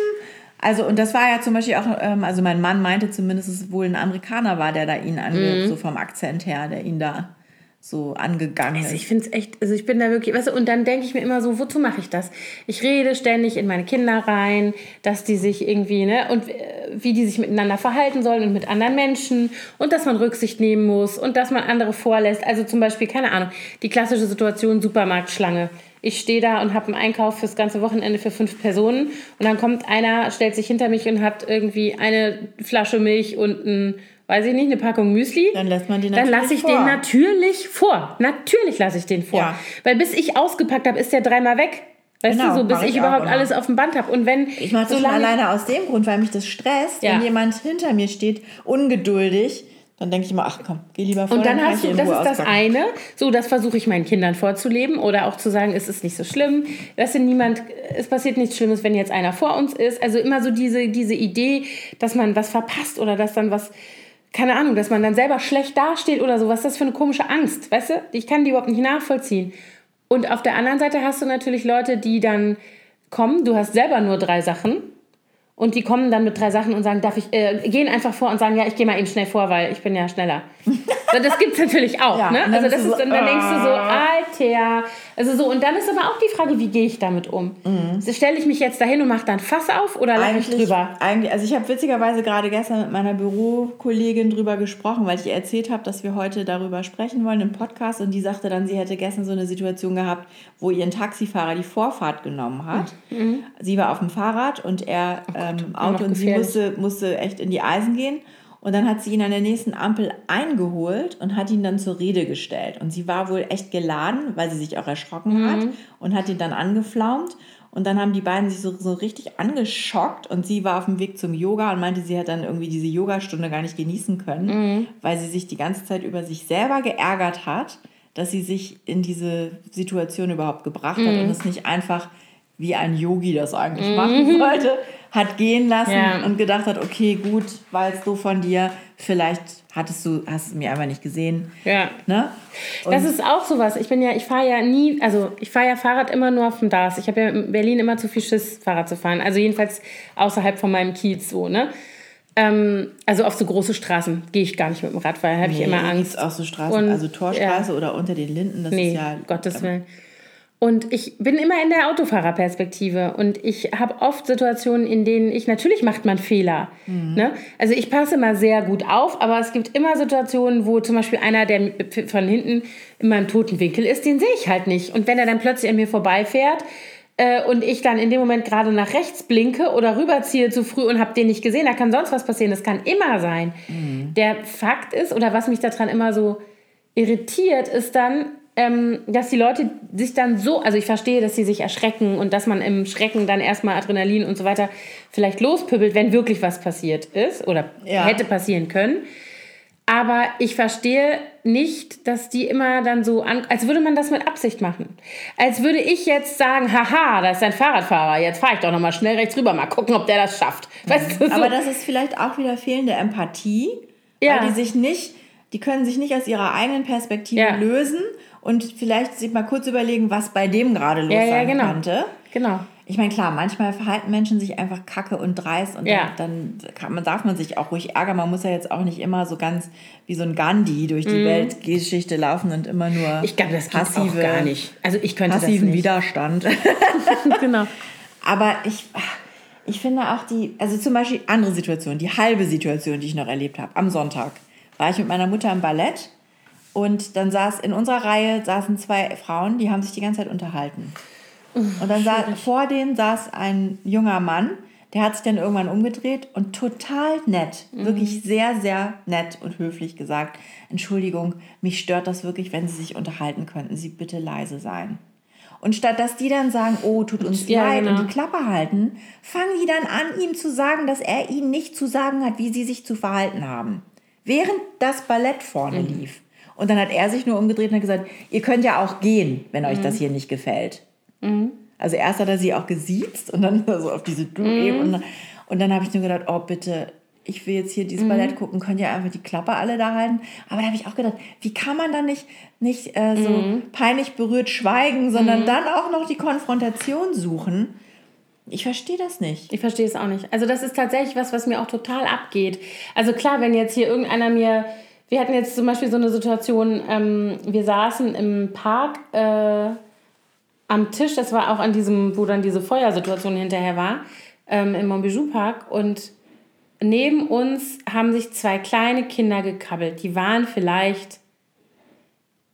Also, und das war ja zum Beispiel auch, ähm, also mein Mann meinte zumindest, dass es wohl ein Amerikaner war, der da ihn angeht, mhm. so vom Akzent her, der ihn da so angegangen also ist. ich finde es echt, also ich bin da wirklich, weißt du, und dann denke ich mir immer so, wozu mache ich das? Ich rede ständig in meine Kinder rein, dass die sich irgendwie, ne, und äh, wie die sich miteinander verhalten sollen und mit anderen Menschen und dass man Rücksicht nehmen muss und dass man andere vorlässt. Also zum Beispiel, keine Ahnung, die klassische Situation Supermarktschlange ich stehe da und habe einen Einkauf fürs ganze Wochenende für fünf Personen und dann kommt einer, stellt sich hinter mich und hat irgendwie eine Flasche Milch und ein, weiß ich nicht, eine Packung Müsli. Dann lässt man den natürlich Dann lasse ich vor. den natürlich vor. Natürlich lasse ich den vor. Ja. Weil bis ich ausgepackt habe, ist der dreimal weg. Weißt genau, du, so bis ich, ich überhaupt alles auf dem Band habe. Und wenn. Ich mache das schon alleine aus dem Grund, weil mich das stresst, ja. wenn jemand hinter mir steht, ungeduldig dann denke ich immer, ach komm, geh lieber vor. Und dann, hast du, das ist auspacken. das eine. So, das versuche ich meinen Kindern vorzuleben oder auch zu sagen, es ist nicht so schlimm. Das sind niemand, es passiert nichts Schlimmes, wenn jetzt einer vor uns ist. Also immer so diese, diese Idee, dass man was verpasst oder dass dann was, keine Ahnung, dass man dann selber schlecht dasteht oder so. Was ist das für eine komische Angst, weißt du? Ich kann die überhaupt nicht nachvollziehen. Und auf der anderen Seite hast du natürlich Leute, die dann kommen, du hast selber nur drei Sachen und die kommen dann mit drei Sachen und sagen, darf ich, äh, gehen einfach vor und sagen, ja, ich gehe mal eben schnell vor, weil ich bin ja schneller. das gibt es natürlich auch, ja, ne? Also das ist, und dann denkst du so, Alter. Also so, und dann ist aber auch die Frage, wie gehe ich damit um? Mhm. Stelle ich mich jetzt dahin und mache dann Fass auf oder lache ich drüber? Eigentlich, also ich habe witzigerweise gerade gestern mit meiner Bürokollegin drüber gesprochen, weil ich ihr erzählt habe, dass wir heute darüber sprechen wollen im Podcast und die sagte dann, sie hätte gestern so eine Situation gehabt, wo ihr ein Taxifahrer die Vorfahrt genommen hat. Mhm. Sie war auf dem Fahrrad und er oh ähm, Auto und sie musste, musste echt in die Eisen gehen. Und dann hat sie ihn an der nächsten Ampel eingeholt und hat ihn dann zur Rede gestellt. Und sie war wohl echt geladen, weil sie sich auch erschrocken mhm. hat und hat ihn dann angeflaumt. Und dann haben die beiden sich so, so richtig angeschockt und sie war auf dem Weg zum Yoga und meinte, sie hat dann irgendwie diese Yogastunde gar nicht genießen können, mhm. weil sie sich die ganze Zeit über sich selber geärgert hat, dass sie sich in diese Situation überhaupt gebracht mhm. hat und es nicht einfach wie ein Yogi das eigentlich mhm. machen sollte, hat gehen lassen ja. und gedacht hat, okay, gut, war jetzt so von dir, vielleicht hattest du, hast du mir einfach nicht gesehen. Ja. Ne? das ist auch sowas. Ich bin ja, ich fahre ja nie, also ich fahre ja Fahrrad immer nur auf dem DAS. Ich habe ja in Berlin immer zu viel Schiss, Fahrrad zu fahren. Also jedenfalls außerhalb von meinem Kiez so, ne? Ähm, also auf so große Straßen gehe ich gar nicht mit dem Rad, weil habe nee, ich immer Angst. Auch so Straßen, und, also Torstraße ja. oder unter den Linden, das nee, ist ja. Gottes Willen. Und ich bin immer in der Autofahrerperspektive und ich habe oft Situationen, in denen ich, natürlich macht man Fehler. Mhm. Ne? Also ich passe immer sehr gut auf, aber es gibt immer Situationen, wo zum Beispiel einer, der von hinten in meinem toten Winkel ist, den sehe ich halt nicht. Und wenn er dann plötzlich an mir vorbeifährt, äh, und ich dann in dem Moment gerade nach rechts blinke oder rüberziehe zu früh und habe den nicht gesehen, da kann sonst was passieren. Das kann immer sein. Mhm. Der Fakt ist, oder was mich daran immer so irritiert, ist dann, ähm, dass die Leute sich dann so, also ich verstehe, dass sie sich erschrecken und dass man im Schrecken dann erstmal Adrenalin und so weiter vielleicht lospübbelt, wenn wirklich was passiert ist oder ja. hätte passieren können. Aber ich verstehe nicht, dass die immer dann so, an, als würde man das mit Absicht machen. Als würde ich jetzt sagen, haha, da ist ein Fahrradfahrer, jetzt fahre ich doch nochmal schnell rechts rüber, mal gucken, ob der das schafft. Weißt du, so. Aber das ist vielleicht auch wieder fehlende Empathie, ja. weil die sich nicht, die können sich nicht aus ihrer eigenen Perspektive ja. lösen und vielleicht sich mal kurz überlegen, was bei dem gerade los ja, ja, sein genau. könnte. Genau. Ich meine, klar, manchmal verhalten Menschen sich einfach kacke und dreist und ja. dann, kann, man, darf man sich auch ruhig ärgern. Man muss ja jetzt auch nicht immer so ganz wie so ein Gandhi durch die mhm. Weltgeschichte laufen und immer nur ich glaube, das passive, gar nicht. Also ich könnte passiven das nicht. Widerstand. genau. Aber ich, ich finde auch die, also zum Beispiel andere Situationen, die halbe Situation, die ich noch erlebt habe, am Sonntag war ich mit meiner Mutter im Ballett und dann saß in unserer Reihe saßen zwei Frauen, die haben sich die ganze Zeit unterhalten. Und dann saß, vor denen saß ein junger Mann, der hat sich dann irgendwann umgedreht und total nett, mhm. wirklich sehr, sehr nett und höflich gesagt, Entschuldigung, mich stört das wirklich, wenn Sie sich unterhalten könnten, Sie bitte leise sein. Und statt dass die dann sagen, oh, tut uns ja, leid genau. und die Klappe halten, fangen die dann an, ihm zu sagen, dass er ihnen nicht zu sagen hat, wie sie sich zu verhalten haben. Während das Ballett vorne mhm. lief. Und dann hat er sich nur umgedreht und hat gesagt, ihr könnt ja auch gehen, wenn euch mhm. das hier nicht gefällt. Mhm. Also erst hat er sie auch gesiezt und dann so auf diese du mhm. und, und dann habe ich nur gedacht, oh bitte, ich will jetzt hier dieses mhm. Ballett gucken, könnt ihr einfach die Klappe alle da halten. Aber da habe ich auch gedacht, wie kann man dann nicht, nicht äh, so mhm. peinlich berührt schweigen, sondern mhm. dann auch noch die Konfrontation suchen? Ich verstehe das nicht. Ich verstehe es auch nicht. Also das ist tatsächlich was, was mir auch total abgeht. Also klar, wenn jetzt hier irgendeiner mir wir hatten jetzt zum Beispiel so eine Situation, ähm, wir saßen im Park äh, am Tisch, das war auch an diesem, wo dann diese Feuersituation hinterher war, ähm, im Montbijou Park und neben uns haben sich zwei kleine Kinder gekabbelt. Die waren vielleicht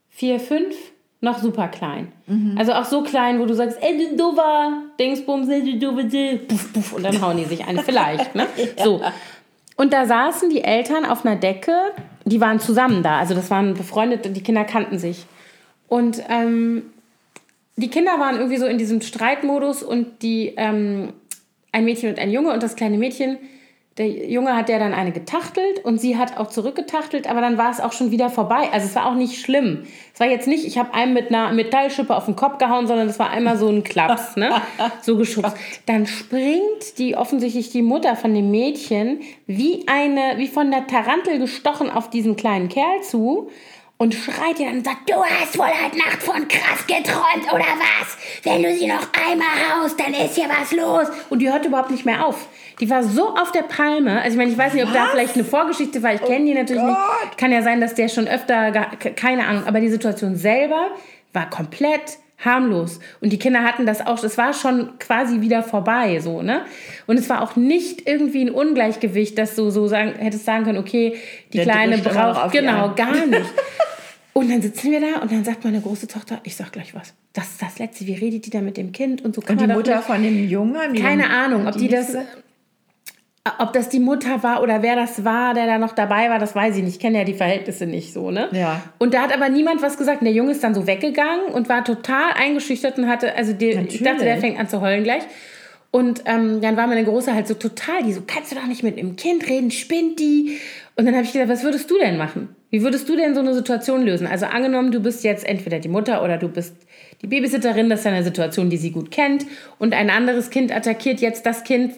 vier, fünf, noch super klein. Mhm. Also auch so klein, wo du sagst, ey, du doofer, Dingsbums, du doofe, puff, puff, und dann hauen die sich ein, vielleicht, ne? ja. So. Und da saßen die Eltern auf einer Decke die waren zusammen da. Also das waren befreundete, die Kinder kannten sich. Und ähm, die Kinder waren irgendwie so in diesem Streitmodus und die, ähm, ein Mädchen und ein Junge und das kleine Mädchen, der Junge hat ja dann eine getachtelt und sie hat auch zurückgetachtelt, aber dann war es auch schon wieder vorbei. Also es war auch nicht schlimm. Es war jetzt nicht, ich habe einem mit einer Metallschippe auf den Kopf gehauen, sondern es war einmal so ein Klaps, ne? so geschubst. Dann springt die offensichtlich die Mutter von dem Mädchen wie eine, wie von der Tarantel gestochen auf diesen kleinen Kerl zu und schreit ihr dann und sagt, du hast wohl halt Nacht von krass geträumt oder was? Wenn du sie noch einmal haust, dann ist hier was los. Und die hört überhaupt nicht mehr auf. Die war so auf der Palme. Also ich meine, ich weiß nicht, ob was? da vielleicht eine Vorgeschichte war. Ich oh kenne die natürlich Gott. nicht. Kann ja sein, dass der schon öfter, keine Ahnung. Aber die Situation selber war komplett harmlos. Und die Kinder hatten das auch, es war schon quasi wieder vorbei, so, ne? Und es war auch nicht irgendwie ein Ungleichgewicht, dass du so sagen, hättest sagen können, okay, die Der Kleine braucht, genau, gar nicht. Und dann sitzen wir da und dann sagt meine große Tochter, ich sag gleich was. Das ist das Letzte. Wie redet die da mit dem Kind? Und so kann Und die Mutter von dem Jungen? Keine Ahnung, ob die, die das ob das die Mutter war oder wer das war, der da noch dabei war, das weiß ich nicht. Ich kenne ja die Verhältnisse nicht so, ne? Ja. Und da hat aber niemand was gesagt. Und der Junge ist dann so weggegangen und war total eingeschüchtert und hatte, also die, ich dachte, der fängt an zu heulen gleich. Und ähm, dann war meine Große halt so total, die so, kannst du doch nicht mit einem Kind reden, spinnt die. Und dann habe ich gedacht, was würdest du denn machen? Wie würdest du denn so eine Situation lösen? Also angenommen, du bist jetzt entweder die Mutter oder du bist die Babysitterin, das ist eine Situation, die sie gut kennt. Und ein anderes Kind attackiert jetzt das Kind,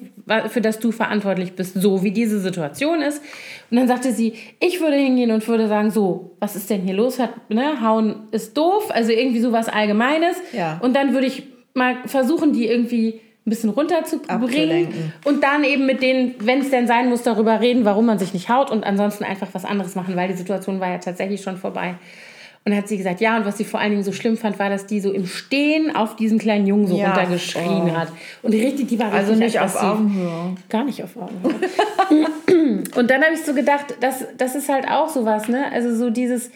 für das du verantwortlich bist, so wie diese Situation ist. Und dann sagte sie, ich würde hingehen und würde sagen, so, was ist denn hier los? Hat, ne, Hauen ist doof, also irgendwie sowas Allgemeines. Ja. Und dann würde ich mal versuchen, die irgendwie ein bisschen runterzubringen und dann eben mit denen, wenn es denn sein muss, darüber reden, warum man sich nicht haut und ansonsten einfach was anderes machen, weil die Situation war ja tatsächlich schon vorbei. Und dann hat sie gesagt, ja, und was sie vor allen Dingen so schlimm fand, war, dass die so im Stehen auf diesen kleinen Jungen so ja, runtergeschrien oh. hat. Und richtig, die war also richtig Also nicht auf Augenhöhe. Gar nicht auf Augenhöhe. und dann habe ich so gedacht, das, das ist halt auch sowas, ne? Also so dieses,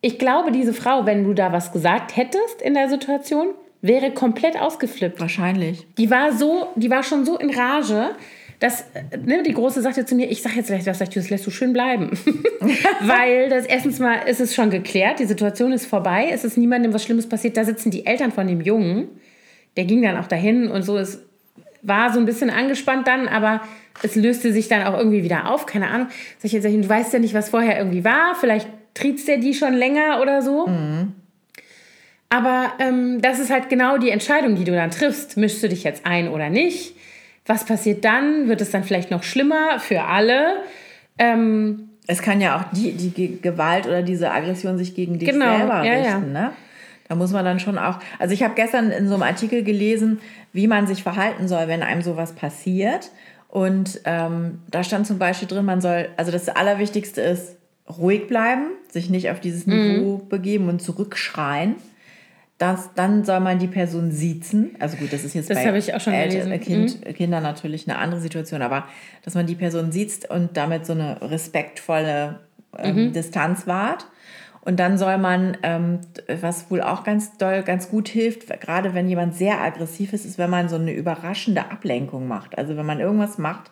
ich glaube, diese Frau, wenn du da was gesagt hättest in der Situation, wäre komplett ausgeflippt. Wahrscheinlich. Die war so, die war schon so in Rage, dass ne, die Große sagte zu mir, ich sage jetzt vielleicht was, das lässt du schön bleiben. Weil das erstens mal ist es schon geklärt, die Situation ist vorbei, es ist niemandem was Schlimmes passiert, da sitzen die Eltern von dem Jungen, der ging dann auch dahin und so, es war so ein bisschen angespannt dann, aber es löste sich dann auch irgendwie wieder auf, keine Ahnung. Sag ich jetzt, du weißt ja nicht, was vorher irgendwie war, vielleicht triezt der die schon länger oder so. Mhm. Aber ähm, das ist halt genau die Entscheidung, die du dann triffst. Mischst du dich jetzt ein oder nicht? Was passiert dann? Wird es dann vielleicht noch schlimmer für alle? Ähm, es kann ja auch die, die Gewalt oder diese Aggression sich gegen dich genau, selber richten. Ja. Ne? Da muss man dann schon auch. Also ich habe gestern in so einem Artikel gelesen, wie man sich verhalten soll, wenn einem sowas passiert. Und ähm, da stand zum Beispiel drin, man soll, also das Allerwichtigste ist, ruhig bleiben, sich nicht auf dieses Niveau mhm. begeben und zurückschreien das, dann soll man die Person siezen. Also gut, das ist jetzt das bei ich auch schon Eltern, kind, mhm. Kindern natürlich eine andere Situation, aber dass man die Person sieht und damit so eine respektvolle ähm, mhm. Distanz wahrt. Und dann soll man, ähm, was wohl auch ganz doll, ganz gut hilft, gerade wenn jemand sehr aggressiv ist, ist, wenn man so eine überraschende Ablenkung macht. Also wenn man irgendwas macht,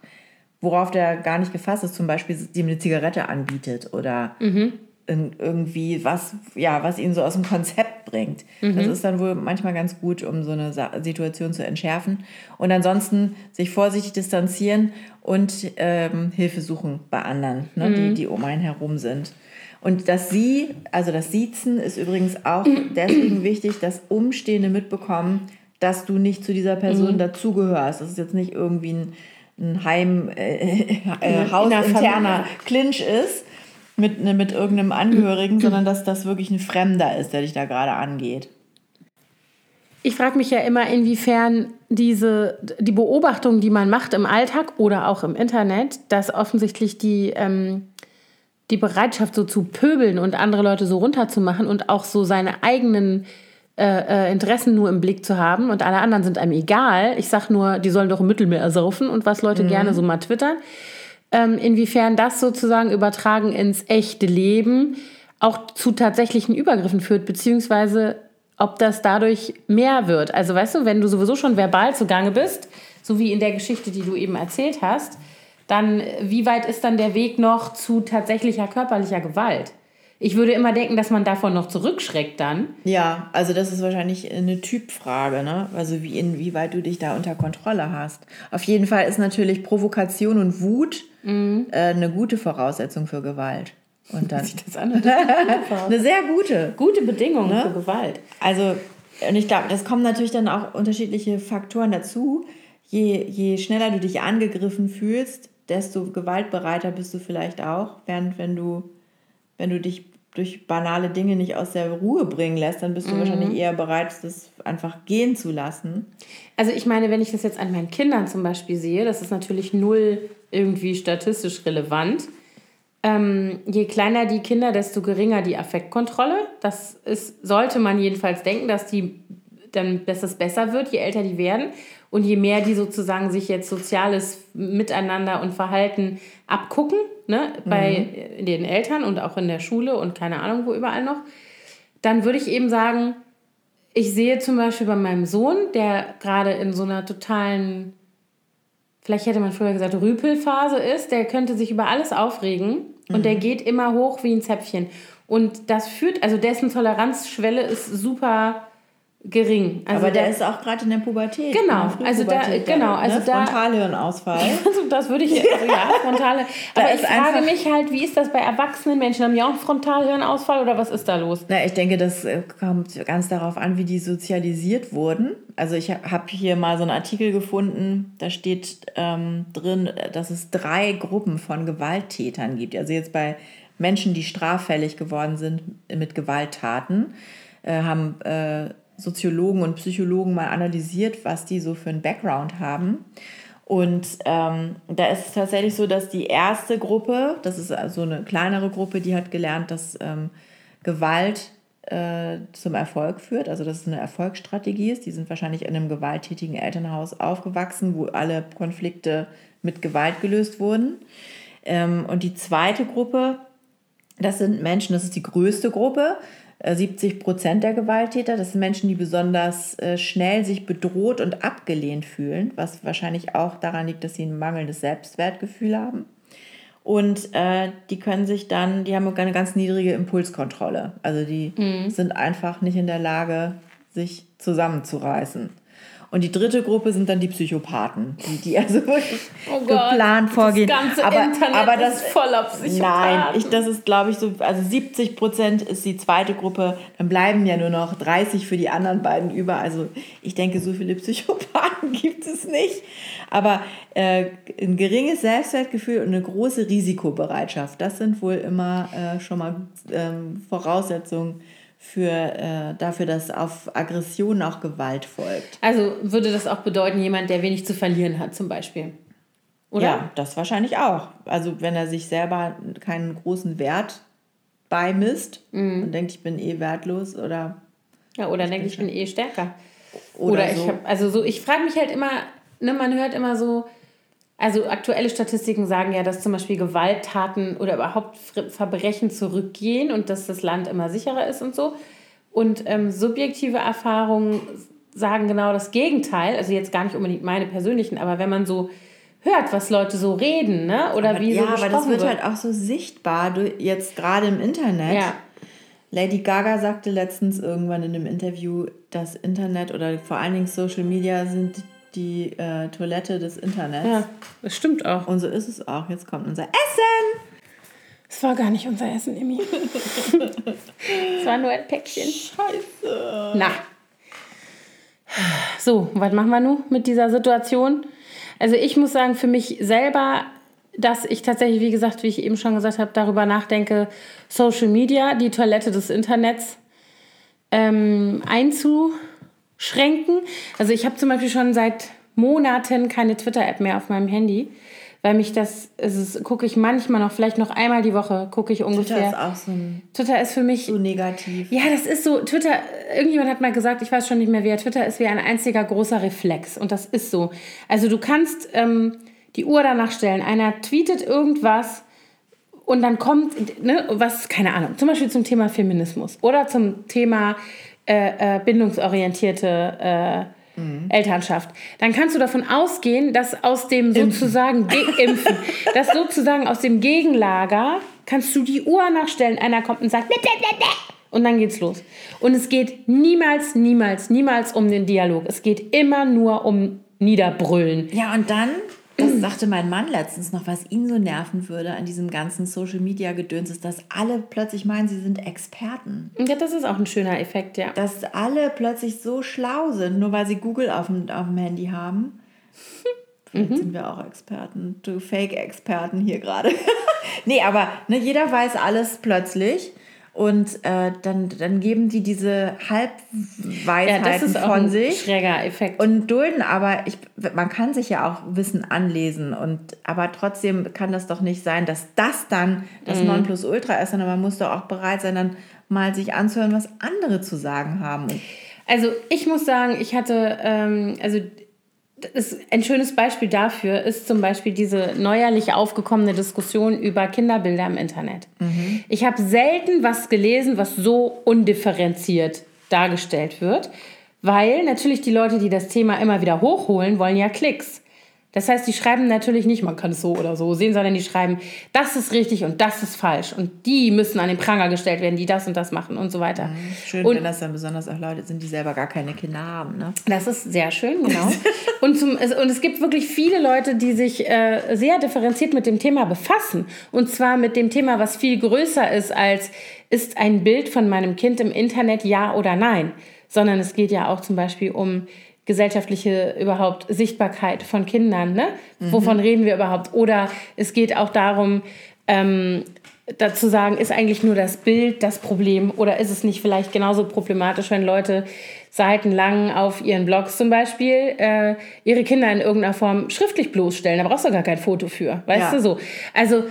worauf der gar nicht gefasst ist, zum Beispiel ihm eine Zigarette anbietet oder mhm irgendwie was, ja, was ihn so aus dem Konzept bringt. Mhm. Das ist dann wohl manchmal ganz gut, um so eine Situation zu entschärfen. Und ansonsten sich vorsichtig distanzieren und ähm, Hilfe suchen bei anderen, ne, mhm. die, die um einen herum sind. Und das Sie, also das Siezen ist übrigens auch deswegen wichtig, dass Umstehende mitbekommen, dass du nicht zu dieser Person mhm. dazugehörst. Das ist jetzt nicht irgendwie ein, ein Heim, äh, äh, hausinterner Clinch ist, mit, ne, mit irgendeinem Angehörigen, sondern dass das wirklich ein Fremder ist, der dich da gerade angeht. Ich frage mich ja immer, inwiefern diese, die Beobachtung, die man macht im Alltag oder auch im Internet, dass offensichtlich die, ähm, die Bereitschaft, so zu pöbeln und andere Leute so runterzumachen und auch so seine eigenen äh, äh, Interessen nur im Blick zu haben und alle anderen sind einem egal. Ich sage nur, die sollen doch im Mittelmeer saufen und was Leute mhm. gerne so mal twittern ähm, inwiefern das sozusagen übertragen ins echte Leben auch zu tatsächlichen Übergriffen führt, beziehungsweise ob das dadurch mehr wird. Also weißt du, wenn du sowieso schon verbal zugange bist, so wie in der Geschichte, die du eben erzählt hast, dann wie weit ist dann der Weg noch zu tatsächlicher körperlicher Gewalt? Ich würde immer denken, dass man davon noch zurückschreckt dann. Ja, also das ist wahrscheinlich eine Typfrage, ne? Also wie inwieweit du dich da unter Kontrolle hast. Auf jeden Fall ist natürlich Provokation und Wut mhm. äh, eine gute Voraussetzung für Gewalt. Und dann Sieht das an? eine sehr gute. Gute Bedingung ne? für Gewalt. Also, und ich glaube, das kommen natürlich dann auch unterschiedliche Faktoren dazu. Je, je schneller du dich angegriffen fühlst, desto gewaltbereiter bist du vielleicht auch, während wenn du wenn du dich durch banale Dinge nicht aus der Ruhe bringen lässt, dann bist du mhm. wahrscheinlich eher bereit, das einfach gehen zu lassen. Also ich meine, wenn ich das jetzt an meinen Kindern zum Beispiel sehe, das ist natürlich null irgendwie statistisch relevant. Ähm, je kleiner die Kinder, desto geringer die Affektkontrolle. Das ist, sollte man jedenfalls denken, dass die dann, dass es besser wird, je älter die werden. Und je mehr die sozusagen sich jetzt soziales Miteinander und Verhalten abgucken, ne, bei mhm. den Eltern und auch in der Schule und keine Ahnung wo überall noch, dann würde ich eben sagen, ich sehe zum Beispiel bei meinem Sohn, der gerade in so einer totalen, vielleicht hätte man früher gesagt, Rüpelphase ist, der könnte sich über alles aufregen und mhm. der geht immer hoch wie ein Zäpfchen. Und das führt, also dessen Toleranzschwelle ist super gering. Also aber der, der ist auch gerade in der Pubertät. Genau, also da, genau, ne? also ne? da Frontalhirnausfall. also das würde ich, also ja, frontale. aber ich frage mich halt, wie ist das bei erwachsenen Menschen? Haben die auch einen Frontalhirnausfall oder was ist da los? Na, ich denke, das äh, kommt ganz darauf an, wie die sozialisiert wurden. Also ich habe hier mal so einen Artikel gefunden, da steht ähm, drin, dass es drei Gruppen von Gewalttätern gibt. Also jetzt bei Menschen, die straffällig geworden sind mit Gewalttaten, äh, haben äh, Soziologen und Psychologen mal analysiert, was die so für einen Background haben. Und ähm, da ist es tatsächlich so, dass die erste Gruppe, das ist also eine kleinere Gruppe, die hat gelernt, dass ähm, Gewalt äh, zum Erfolg führt, also dass es eine Erfolgsstrategie ist. Die sind wahrscheinlich in einem gewalttätigen Elternhaus aufgewachsen, wo alle Konflikte mit Gewalt gelöst wurden. Ähm, und die zweite Gruppe, das sind Menschen, das ist die größte Gruppe, 70 äh, Prozent der Gewalttäter, das sind Menschen, die besonders äh, schnell sich bedroht und abgelehnt fühlen, was wahrscheinlich auch daran liegt, dass sie ein mangelndes Selbstwertgefühl haben. Und äh, die können sich dann, die haben eine ganz niedrige Impulskontrolle. Also die mhm. sind einfach nicht in der Lage, sich zusammenzureißen. Und die dritte Gruppe sind dann die Psychopathen, die, die also wirklich oh geplant vorgehen. Das ganze aber, Internet aber das, ist voller Psychopathen. Nein, ich, das ist, glaube ich, so, also 70 Prozent ist die zweite Gruppe, dann bleiben ja nur noch 30 für die anderen beiden über. Also ich denke, so viele Psychopathen gibt es nicht. Aber äh, ein geringes Selbstwertgefühl und eine große Risikobereitschaft, das sind wohl immer äh, schon mal ähm, Voraussetzungen für, äh, dafür, dass auf Aggression auch Gewalt folgt. Also würde das auch bedeuten, jemand, der wenig zu verlieren hat, zum Beispiel? Oder? Ja, das wahrscheinlich auch. Also wenn er sich selber keinen großen Wert beimisst mhm. und denkt, ich bin eh wertlos oder. Ja, oder denkt, ich bin eh stärker. Oder, oder ich so. habe, also so, ich frage mich halt immer, ne, man hört immer so, also aktuelle Statistiken sagen ja, dass zum Beispiel Gewalttaten oder überhaupt Verbrechen zurückgehen und dass das Land immer sicherer ist und so. Und ähm, subjektive Erfahrungen sagen genau das Gegenteil. Also jetzt gar nicht unbedingt meine persönlichen, aber wenn man so hört, was Leute so reden, ne? Oder aber, wie ja, so aber das wird, wird halt auch so sichtbar, jetzt gerade im Internet. Ja. Lady Gaga sagte letztens irgendwann in einem Interview, das Internet oder vor allen Dingen Social Media sind die äh, Toilette des Internets. Ja, das stimmt auch. Und so ist es auch. Jetzt kommt unser Essen. Es war gar nicht unser Essen, Emmy. es war nur ein Päckchen. Scheiße. Na. So, was machen wir nun mit dieser Situation? Also ich muss sagen, für mich selber, dass ich tatsächlich, wie gesagt, wie ich eben schon gesagt habe, darüber nachdenke, Social Media, die Toilette des Internets ähm, einzu schränken. Also ich habe zum Beispiel schon seit Monaten keine Twitter-App mehr auf meinem Handy, weil mich das, es gucke ich manchmal noch, vielleicht noch einmal die Woche gucke ich ungefähr. Twitter ist auch so ein Twitter ist für mich so negativ. Ja, das ist so Twitter. Irgendjemand hat mal gesagt, ich weiß schon nicht mehr wer. Twitter ist wie ein einziger großer Reflex und das ist so. Also du kannst ähm, die Uhr danach stellen. Einer tweetet irgendwas und dann kommt, ne, was, keine Ahnung, zum Beispiel zum Thema Feminismus oder zum Thema äh, äh, bindungsorientierte äh, mhm. Elternschaft, dann kannst du davon ausgehen, dass aus dem sozusagen impfen. impfen, dass sozusagen aus dem Gegenlager kannst du die Uhr nachstellen. Einer kommt und sagt und dann geht's los. Und es geht niemals, niemals, niemals um den Dialog. Es geht immer nur um Niederbrüllen. Ja, und dann das sagte mein Mann letztens noch, was ihn so nerven würde an diesem ganzen Social Media Gedöns, ist, dass alle plötzlich meinen, sie sind Experten. Ja, das ist auch ein schöner Effekt, ja. Dass alle plötzlich so schlau sind, nur weil sie Google auf dem, auf dem Handy haben. Vielleicht mhm. sind wir auch Experten, du Fake-Experten hier gerade. nee, aber ne, jeder weiß alles plötzlich. Und äh, dann, dann geben die diese Halbweisheiten ja, von sich. Schräger Effekt. Und dulden aber, ich, man kann sich ja auch Wissen anlesen. Und, aber trotzdem kann das doch nicht sein, dass das dann das Mhm. Nonplusultra ist, sondern man muss doch auch bereit sein, dann mal sich anzuhören, was andere zu sagen haben. Also ich muss sagen, ich hatte, ähm, also das ein schönes Beispiel dafür ist zum Beispiel diese neuerlich aufgekommene Diskussion über Kinderbilder im Internet. Ich habe selten was gelesen, was so undifferenziert dargestellt wird, weil natürlich die Leute, die das Thema immer wieder hochholen, wollen ja Klicks. Das heißt, die schreiben natürlich nicht, man kann es so oder so sehen, sondern die schreiben, das ist richtig und das ist falsch. Und die müssen an den Pranger gestellt werden, die das und das machen und so weiter. Schön, Und- wenn das dann besonders auch Leute sind, die selber gar keine Kinder haben. Ne? Das ist sehr schön, genau. und, zum, es, und es gibt wirklich viele Leute, die sich äh, sehr differenziert mit dem Thema befassen. Und zwar mit dem Thema, was viel größer ist als, ist ein Bild von meinem Kind im Internet ja oder nein? Sondern es geht ja auch zum Beispiel um gesellschaftliche überhaupt Sichtbarkeit von Kindern. Ne? Wovon reden wir überhaupt? Oder es geht auch darum, ähm, dazu sagen, ist eigentlich nur das Bild das Problem oder ist es nicht vielleicht genauso problematisch, wenn Leute seitenlang auf ihren Blogs zum Beispiel äh, ihre Kinder in irgendeiner Form schriftlich bloßstellen. Da brauchst du gar kein Foto für, weißt Ja. du so. Also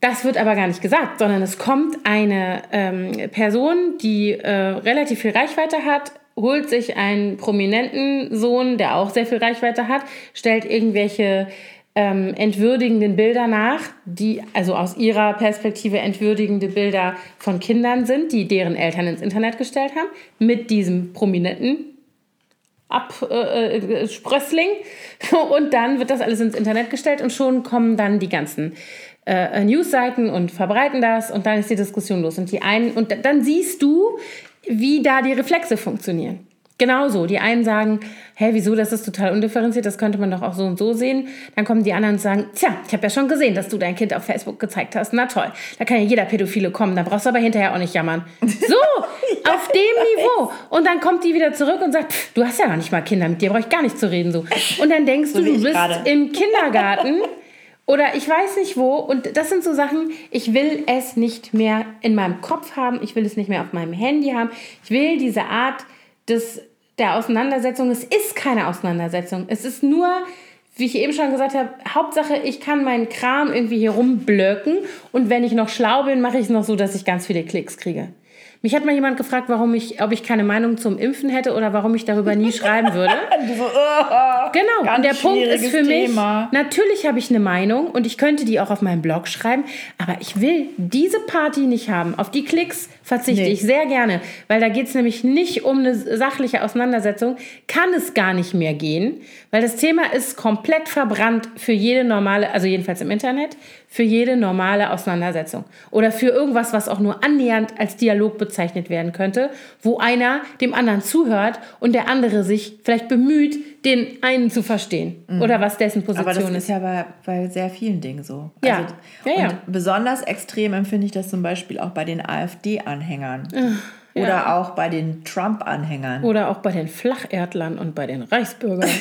das wird aber gar nicht gesagt, sondern es kommt eine ähm, Person, die äh, relativ viel Reichweite hat, holt sich einen prominenten Sohn, der auch sehr viel Reichweite hat, stellt irgendwelche ähm, entwürdigenden Bilder nach, die also aus ihrer Perspektive entwürdigende Bilder von Kindern sind, die deren Eltern ins Internet gestellt haben, mit diesem prominenten Absprössling äh, Sprössling. und dann wird das alles ins Internet gestellt und schon kommen dann die ganzen äh, Newsseiten und verbreiten das und dann ist die Diskussion los und die einen und dann siehst du, wie da die Reflexe funktionieren. Genauso, die einen sagen, hä, wieso, das ist total undifferenziert, das könnte man doch auch so und so sehen. Dann kommen die anderen und sagen, tja, ich habe ja schon gesehen, dass du dein Kind auf Facebook gezeigt hast. Na toll, da kann ja jeder Pädophile kommen, da brauchst du aber hinterher auch nicht jammern. So, auf dem Niveau. Und dann kommt die wieder zurück und sagt, pff, du hast ja noch nicht mal Kinder, mit dir brauche ich gar nicht zu reden. So. Und dann denkst du, wie du ich bist gerade. im Kindergarten oder ich weiß nicht wo. Und das sind so Sachen, ich will es nicht mehr in meinem Kopf haben, ich will es nicht mehr auf meinem Handy haben. Ich will diese Art des, der Auseinandersetzung, es ist keine Auseinandersetzung. Es ist nur, wie ich eben schon gesagt habe, Hauptsache, ich kann meinen Kram irgendwie hier rumblöcken und wenn ich noch schlau bin, mache ich es noch so, dass ich ganz viele Klicks kriege. Mich hat mal jemand gefragt, warum ich, ob ich keine Meinung zum Impfen hätte oder warum ich darüber nie schreiben würde. So, oh, Genau, und der Punkt ist für mich, Thema. natürlich habe ich eine Meinung und ich könnte die auch auf meinem Blog schreiben, aber ich will diese Party nicht haben. Auf die Klicks verzichte Nee. ich sehr gerne, weil da geht es nämlich nicht um eine sachliche Auseinandersetzung, kann es gar nicht mehr gehen, weil das Thema ist komplett verbrannt für jede normale, also jedenfalls im Internet, für jede normale Auseinandersetzung oder für irgendwas, was auch nur annähernd als Dialog bezeichnet werden könnte, wo einer dem anderen zuhört und der andere sich vielleicht bemüht, den einen zu verstehen oder was dessen Position Mhm. Aber das ist. ist ja bei, bei sehr vielen Dingen so. Ja. Also, Ja, ja. Und besonders extrem empfinde ich das zum Beispiel auch bei den AfD-Anhängern. Oder ja. auch bei den Trump-Anhängern. Oder auch bei den Flacherdlern und bei den Reichsbürgern.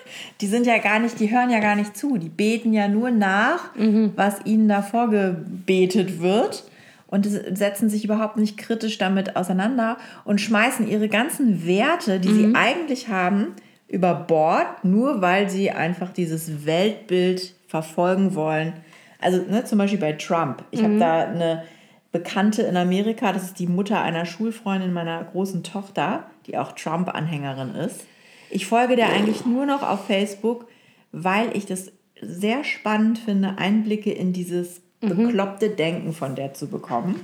Die sind ja gar nicht, die hören ja gar nicht zu. Die beten ja nur nach, was ihnen da vorgebetet wird. Und setzen sich überhaupt nicht kritisch damit auseinander und schmeißen ihre ganzen Werte, die sie eigentlich haben, über Bord, nur weil sie einfach dieses Weltbild verfolgen wollen. Also ne, zum Beispiel bei Trump. Ich habe da eine Bekannte in Amerika, das ist die Mutter einer Schulfreundin meiner großen Tochter, die auch Trump-Anhängerin ist. Ich folge der eigentlich nur noch auf Facebook, weil ich das sehr spannend finde, Einblicke in dieses bekloppte Denken von der zu bekommen.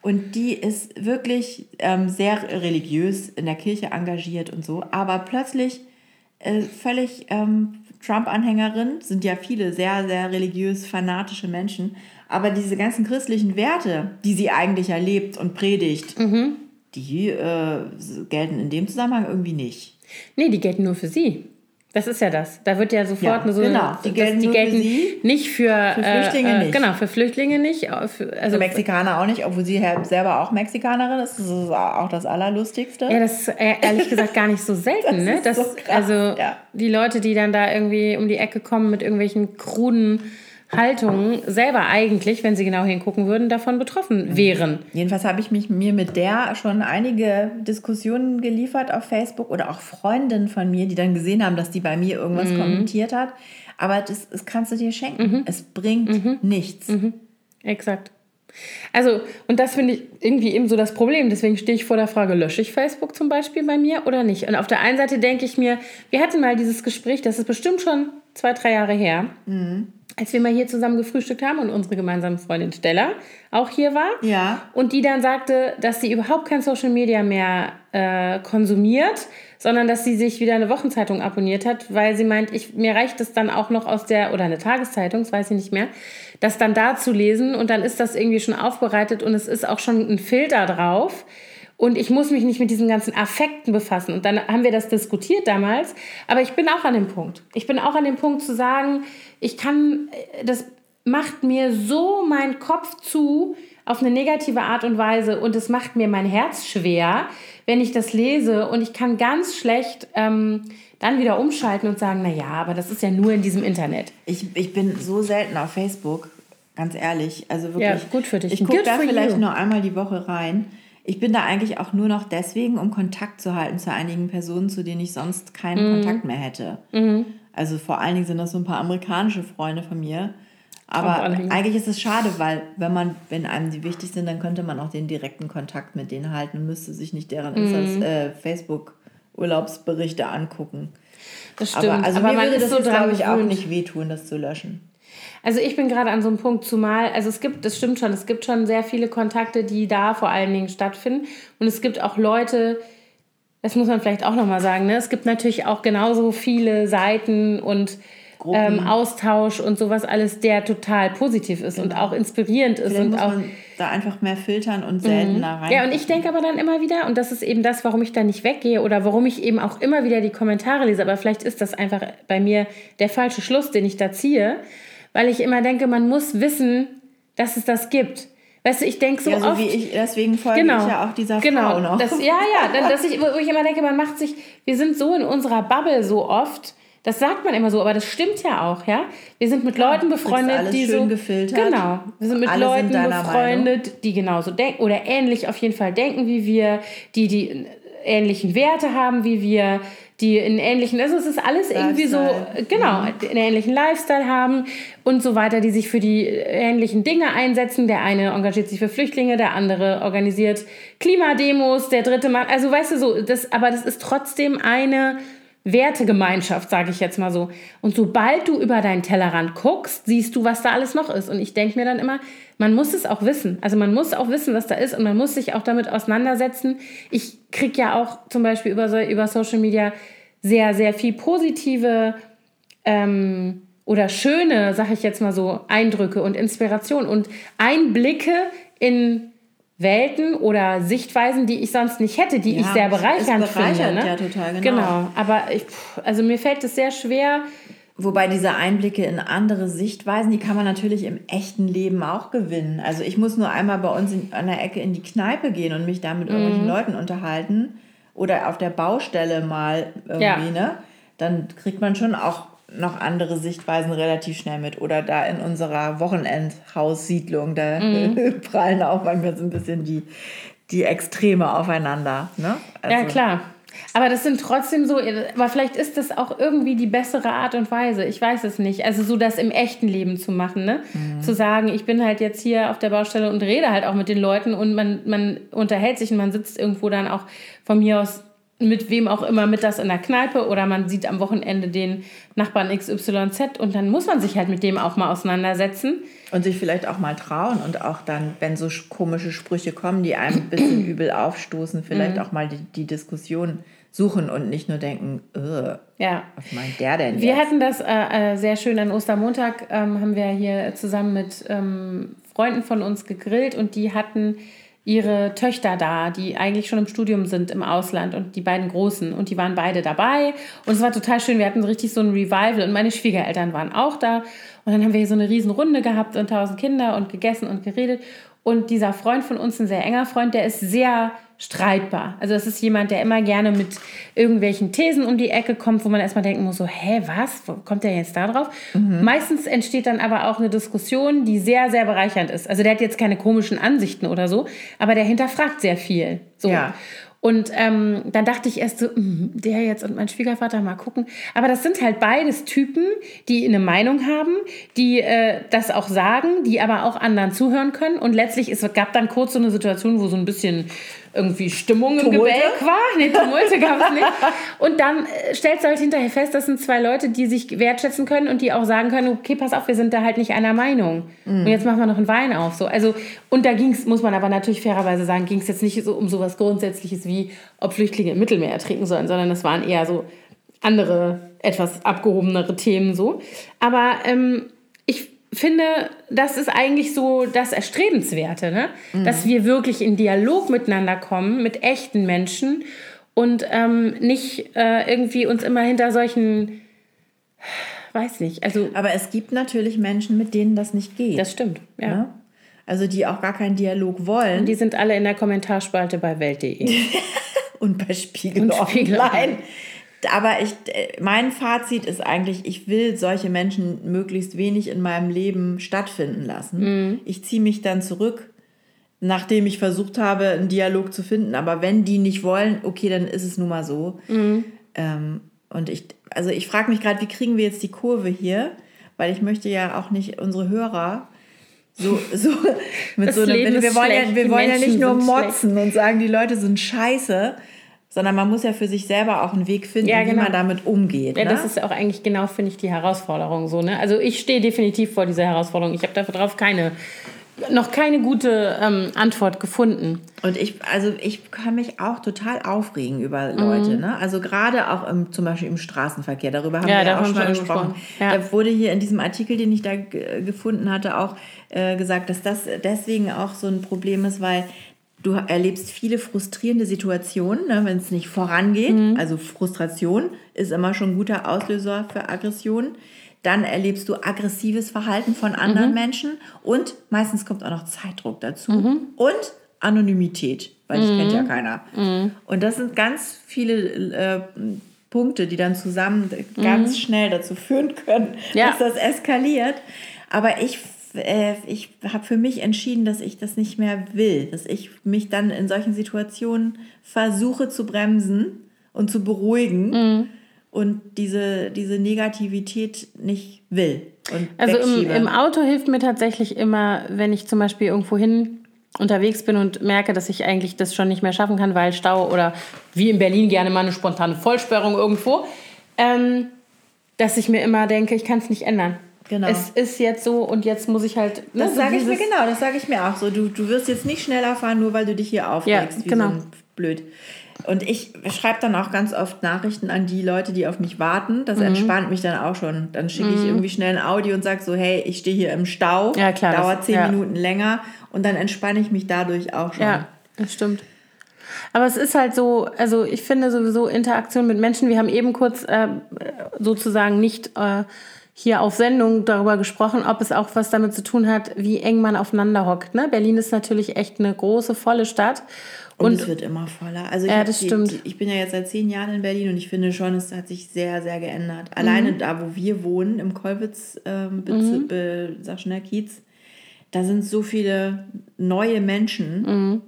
Und die ist wirklich ähm, sehr religiös in der Kirche engagiert und so, aber plötzlich äh, völlig ähm, Trump-Anhängerin, sind ja viele sehr, sehr religiös fanatische Menschen, aber diese ganzen christlichen Werte, die sie eigentlich erlebt und predigt, die äh, gelten in dem Zusammenhang irgendwie nicht. nee, die gelten nur für sie. Das ist ja das. Da wird ja sofort Ja, eine so genau. Die gelten, die für gelten sie, nicht für, für Flüchtlinge äh, äh, nicht. Genau, für Flüchtlinge nicht. äh, Für, also, Für Mexikaner auch nicht, obwohl sie selber auch Mexikanerin ist. Das ist auch das Allerlustigste. Ja, das ist äh, ehrlich gesagt gar nicht so selten, Das ne? ist Das, so krass, also ja. die Leute, die dann da irgendwie um die Ecke kommen mit irgendwelchen kruden Haltungen selber eigentlich, wenn sie genau hingucken würden, davon betroffen wären. Jedenfalls habe ich mich mir mit der schon einige Diskussionen geliefert auf Facebook oder auch Freundinnen von mir, die dann gesehen haben, dass die bei mir irgendwas mhm. kommentiert hat. Aber das, das kannst du dir schenken. Mhm. Es bringt mhm. nichts. Mhm. Exakt. Also, und das finde ich irgendwie eben so das Problem. Deswegen stehe ich vor der Frage, lösche ich Facebook zum Beispiel bei mir oder nicht? Und auf der einen Seite denke ich mir, wir hatten mal dieses Gespräch, das ist bestimmt schon zwei, drei Jahre her, mhm. Als wir mal hier zusammen gefrühstückt haben und unsere gemeinsame Freundin Stella auch hier war. Ja. Und die dann sagte, dass sie überhaupt kein Social Media mehr äh, konsumiert, sondern dass sie sich wieder eine Wochenzeitung abonniert hat, weil sie meint, ich, mir reicht es dann auch noch aus der, oder eine Tageszeitung, das weiß ich nicht mehr, das dann da zu lesen und dann ist das irgendwie schon aufbereitet und es ist auch schon ein Filter drauf. Und ich muss mich nicht mit diesen ganzen Affekten befassen. Und dann haben wir das diskutiert damals. Aber ich bin auch an dem Punkt. Ich bin auch an dem Punkt zu sagen, ich kann, das macht mir so meinen Kopf zu auf eine negative Art und Weise und es macht mir mein Herz schwer, wenn ich das lese und ich kann ganz schlecht ähm, dann wieder umschalten und sagen, na ja, aber das ist ja nur in diesem Internet. Ich, ich bin so selten auf Facebook, ganz ehrlich. Also wirklich. Ja, gut für dich. Ich gucke da vielleicht you. nur einmal die Woche rein. Ich bin da eigentlich auch nur noch deswegen, um Kontakt zu halten zu einigen Personen, zu denen ich sonst keinen mhm. Kontakt mehr hätte. Mhm. Also vor allen Dingen sind das so ein paar amerikanische Freunde von mir. Aber eigentlich ist es schade, weil wenn man, wenn einem die wichtig sind, dann könnte man auch den direkten Kontakt mit denen halten und müsste sich nicht deren mhm. äh, Facebook Urlaubsberichte angucken. Das stimmt. Aber, also aber mir würde das so glaube ich, auch nicht wehtun, das zu löschen. Also ich bin gerade an so einem Punkt, zumal, also es gibt, das stimmt schon, es gibt schon sehr viele Kontakte, die da vor allen Dingen stattfinden. Und es gibt auch Leute, das muss man vielleicht auch nochmal sagen, ne? es gibt natürlich auch genauso viele Seiten und ähm, Austausch und sowas alles, der total positiv ist genau. und auch inspirierend ist. Vielleicht und auch da einfach mehr filtern und seltener mhm. rein. Ja, und ich denke aber dann immer wieder, und das ist eben das, warum ich da nicht weggehe oder warum ich eben auch immer wieder die Kommentare lese, aber vielleicht ist das einfach bei mir der falsche Schluss, den ich da ziehe, weil ich immer denke, man muss wissen, dass es das gibt. Weißt du, ich denke so, ja, so oft. Ich, deswegen folge genau, ich ja auch dieser genau, Frau noch. Das, ja, ja, dass ich, wo ich immer denke, man macht sich, wir sind so in unserer Bubble so oft, das sagt man immer so, aber das stimmt ja auch, ja. Wir sind mit ja, Leuten befreundet, die so gefiltert. Genau, wir sind mit Alle Leuten sind befreundet, Meinung. die genauso denken oder ähnlich auf jeden Fall denken wie wir, die die ähnlichen Werte haben wie wir, die einen ähnlichen, also es ist alles Lifestyle. irgendwie so, genau, mhm. einen ähnlichen Lifestyle haben und so weiter, die sich für die ähnlichen Dinge einsetzen. Der eine engagiert sich für Flüchtlinge, der andere organisiert Klimademos, der dritte macht, also weißt du so, das, aber das ist trotzdem eine Wertegemeinschaft, sage ich jetzt mal so. Und sobald du über deinen Tellerrand guckst, siehst du, was da alles noch ist. Und ich denke mir dann immer, man muss es auch wissen. Also man muss auch wissen, was da ist und man muss sich auch damit auseinandersetzen. Ich kriege ja auch zum Beispiel über, über Social Media sehr, sehr viel positive ähm, oder schöne, sage ich jetzt mal so, Eindrücke und Inspiration und Einblicke in Welten oder Sichtweisen, die ich sonst nicht hätte, die ja, ich sehr bereichernd finde. Ne? Ja, total, genau. genau. Aber ich, also mir fällt es sehr schwer. Wobei diese Einblicke in andere Sichtweisen, die kann man natürlich im echten Leben auch gewinnen. Also ich muss nur einmal bei uns in, an der Ecke in die Kneipe gehen und mich da mit irgendwelchen mhm. Leuten unterhalten oder auf der Baustelle mal irgendwie, ja. ne? Dann kriegt man schon auch noch andere Sichtweisen relativ schnell mit. Oder da in unserer Wochenendhaussiedlung, da mhm. prallen auch manchmal so ein bisschen die, die Extreme aufeinander. Ne? Also, ja, klar. Aber das sind trotzdem so, aber vielleicht ist das auch irgendwie die bessere Art und Weise. Ich weiß es nicht. Also so das im echten Leben zu machen, ne? Mhm. Zu sagen, ich bin halt jetzt hier auf der Baustelle und rede halt auch mit den Leuten und man, man unterhält sich und man sitzt irgendwo dann auch von mir aus mit wem auch immer mit das in der Kneipe oder man sieht am Wochenende den Nachbarn XYZ und dann muss man sich halt mit dem auch mal auseinandersetzen. Und sich vielleicht auch mal trauen und auch dann, wenn so komische Sprüche kommen, die einem ein bisschen übel aufstoßen, vielleicht mhm. auch mal die, die Diskussion suchen und nicht nur denken, ja. was meint der denn? Wir jetzt? hatten das äh, äh, sehr schön an Ostermontag, ähm, haben wir hier zusammen mit ähm, Freunden von uns gegrillt und die hatten ihre Töchter da, die eigentlich schon im Studium sind im Ausland und die beiden Großen und die waren beide dabei und es war total schön. Wir hatten richtig so ein Revival und meine Schwiegereltern waren auch da und dann haben wir hier so eine riesen Runde gehabt und tausend Kinder und gegessen und geredet und dieser Freund von uns, ein sehr enger Freund, der ist sehr streitbar. Also das ist jemand, der immer gerne mit irgendwelchen Thesen um die Ecke kommt, wo man erstmal denken muss, so, hä, was? Wo kommt der jetzt da drauf? Mhm. Meistens entsteht dann aber auch eine Diskussion, die sehr, sehr bereichernd ist. Also der hat jetzt keine komischen Ansichten oder so, aber der hinterfragt sehr viel. So. Ja. Und ähm, dann dachte ich erst so, mh, der jetzt und mein Schwiegervater mal gucken. Aber das sind halt beides Typen, die eine Meinung haben, die äh, das auch sagen, die aber auch anderen zuhören können. Und letztlich es gab dann kurz so eine Situation, wo so ein bisschen irgendwie Stimmung im Gebälk war. Nee, Tumulte gab es nicht. Und dann äh, stellst du halt hinterher fest, das sind zwei Leute, die sich wertschätzen können und die auch sagen können, okay, pass auf, wir sind da halt nicht einer Meinung. Mhm. Und jetzt machen wir noch einen Wein auf. So. Also, und da ging es, muss man aber natürlich fairerweise sagen, ging es jetzt nicht so um sowas Grundsätzliches wie, ob Flüchtlinge im Mittelmeer ertrinken sollen, sondern es waren eher so andere, etwas abgehobenere Themen so. Aber ähm, ich finde, das ist eigentlich so das Erstrebenswerte, ne? Mhm. dass wir wirklich in Dialog miteinander kommen, mit echten Menschen und ähm, nicht äh, irgendwie uns immer hinter solchen, weiß nicht, also. Aber es gibt natürlich Menschen, mit denen das nicht geht. Das stimmt, ja. Ne? Also die auch gar keinen Dialog wollen. Und die sind alle in der Kommentarspalte bei Welt.de. und bei Spiegel, und Spiegel Online aber ich, äh, mein Fazit ist eigentlich, ich will solche Menschen möglichst wenig in meinem Leben stattfinden lassen. Mhm. Ich ziehe mich dann zurück, nachdem ich versucht habe, einen Dialog zu finden. Aber wenn die nicht wollen, okay, dann ist es nun mal so. Mhm. Ähm, und ich, also ich frage mich gerade, wie kriegen wir jetzt die Kurve hier? Weil ich möchte ja auch nicht unsere Hörer so, so mit das so einem, wir wollen, ja, wir wollen ja nicht nur motzen schlecht. und sagen, die Leute sind scheiße, sondern man muss ja für sich selber auch einen Weg finden, ja, genau. wie man damit umgeht. Ja, ne? das ist auch eigentlich genau, finde ich, die Herausforderung so. Ne? Also ich stehe definitiv vor dieser Herausforderung. Ich habe darauf keine, noch keine gute ähm, Antwort gefunden. Und ich, also ich kann mich auch total aufregen über Leute. Mhm. Ne? Also gerade auch im, zum Beispiel im Straßenverkehr, darüber haben ja, wir ja auch schon mal gesprochen. Ja. Da wurde hier in diesem Artikel, den ich da gefunden hatte, auch äh, gesagt, dass das deswegen auch so ein Problem ist, weil Du erlebst viele frustrierende Situationen, ne, wenn es nicht vorangeht. Mhm. Also Frustration ist immer schon ein guter Auslöser für Aggression. Dann erlebst du aggressives Verhalten von anderen mhm. Menschen und meistens kommt auch noch Zeitdruck dazu mhm. und Anonymität, weil dich kennt ja mhm. keiner. Mhm. Und das sind ganz viele äh, Punkte, die dann zusammen ganz mhm. schnell dazu führen können, ja. dass das eskaliert. Aber ich äh, ich habe für mich entschieden, dass ich das nicht mehr will, dass ich mich dann in solchen Situationen versuche zu bremsen und zu beruhigen mhm. und diese, diese Negativität nicht will. also im, im, Auto hilft mir tatsächlich immer, wenn ich zum Beispiel irgendwo hin unterwegs bin und merke, dass ich eigentlich das schon nicht mehr schaffen kann, weil Stau oder wie in Berlin gerne mal eine spontane Vollsperrung irgendwo, ähm, dass ich mir immer denke, ich kann es nicht ändern. Genau. Es ist jetzt so und jetzt muss ich halt. Ne, das sage ich mir genau, das sage ich mir auch so. Du, du wirst jetzt nicht schneller fahren, nur weil du dich hier aufregst, ja, genau. so blöd. Und ich schreibe dann auch ganz oft Nachrichten an die Leute, die auf mich warten. Das mhm. entspannt mich dann auch schon. Dann schicke ich mhm. irgendwie schnell ein Audio und sage so, hey, ich stehe hier im Stau, ja, klar, dauert das, zehn ja. Minuten länger und dann entspanne ich mich dadurch auch schon. Ja, das stimmt. Aber es ist halt so, also ich finde sowieso Interaktion mit Menschen, wir haben eben kurz äh, sozusagen nicht äh, hier auf Sendung darüber gesprochen, ob es auch was damit zu tun hat, wie eng man aufeinander hockt. Ne? Berlin ist natürlich echt eine große, volle Stadt. Und, und es wird immer voller. Also ich, ja, das die, stimmt. Die, ich bin ja jetzt seit zehn Jahren in Berlin und ich finde schon, es hat sich sehr, sehr geändert. Alleine mhm. da, wo wir wohnen, im Kolwitz, ähm, mhm. Be, sag schnell, Kiez, da sind so viele neue Menschen. Mhm.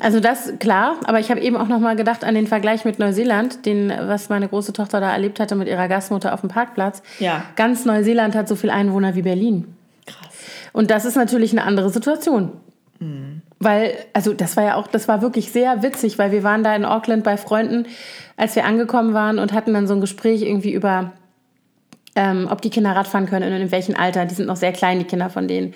Also das klar, aber ich habe eben auch noch mal gedacht an den Vergleich mit Neuseeland, den was meine große Tochter da erlebt hatte mit ihrer Gastmutter auf dem Parkplatz. Ja. Ganz Neuseeland hat so viele Einwohner wie Berlin. Krass. Und das ist natürlich eine andere Situation. Mhm. Weil, also das war ja auch, das war wirklich sehr witzig, weil wir waren da in Auckland bei Freunden, als wir angekommen waren und hatten dann so ein Gespräch irgendwie über, ähm, ob die Kinder Radfahren können und in welchem Alter. Die sind noch sehr klein, die Kinder von denen.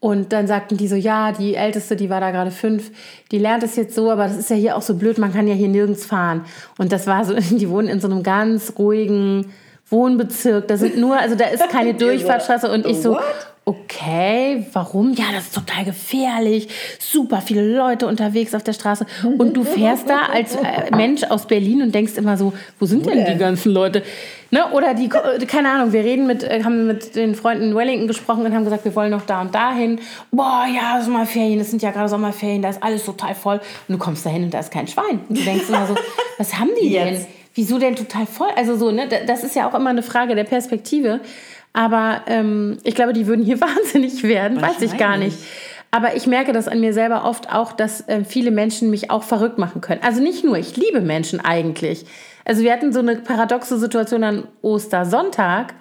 Und dann sagten die so, ja, die Älteste, die war da gerade fünf, die lernt es jetzt so, aber das ist ja hier auch so blöd, man kann ja hier nirgends fahren. Und das war so, die wohnen in so einem ganz ruhigen Wohnbezirk. Da sind nur, also da ist keine Durchfahrtsstraße und ich so, okay, warum? Ja, das ist total gefährlich. Super viele Leute unterwegs auf der Straße. Und du fährst da als äh, Mensch aus Berlin und denkst immer so, wo sind denn die ganzen Leute? Ne? Oder die, äh, keine Ahnung, wir reden mit, äh, haben mit den Freunden in Wellington gesprochen und haben gesagt, wir wollen noch da und dahin. Boah, ja, Sommerferien, das sind ja gerade Sommerferien, da ist alles total voll. Und du kommst da hin und da ist kein Schwein. Und du denkst immer so, was haben die denn? Wieso denn total voll? Also so, ne, das ist ja auch immer eine Frage der Perspektive. Aber ähm, ich glaube, die würden hier wahnsinnig werden, weiß ich gar nicht. Aber ich merke das an mir selber oft auch, dass äh, viele Menschen mich auch verrückt machen können. Also nicht nur, ich liebe Menschen eigentlich. Also wir hatten so eine paradoxe Situation an Ostersonntag.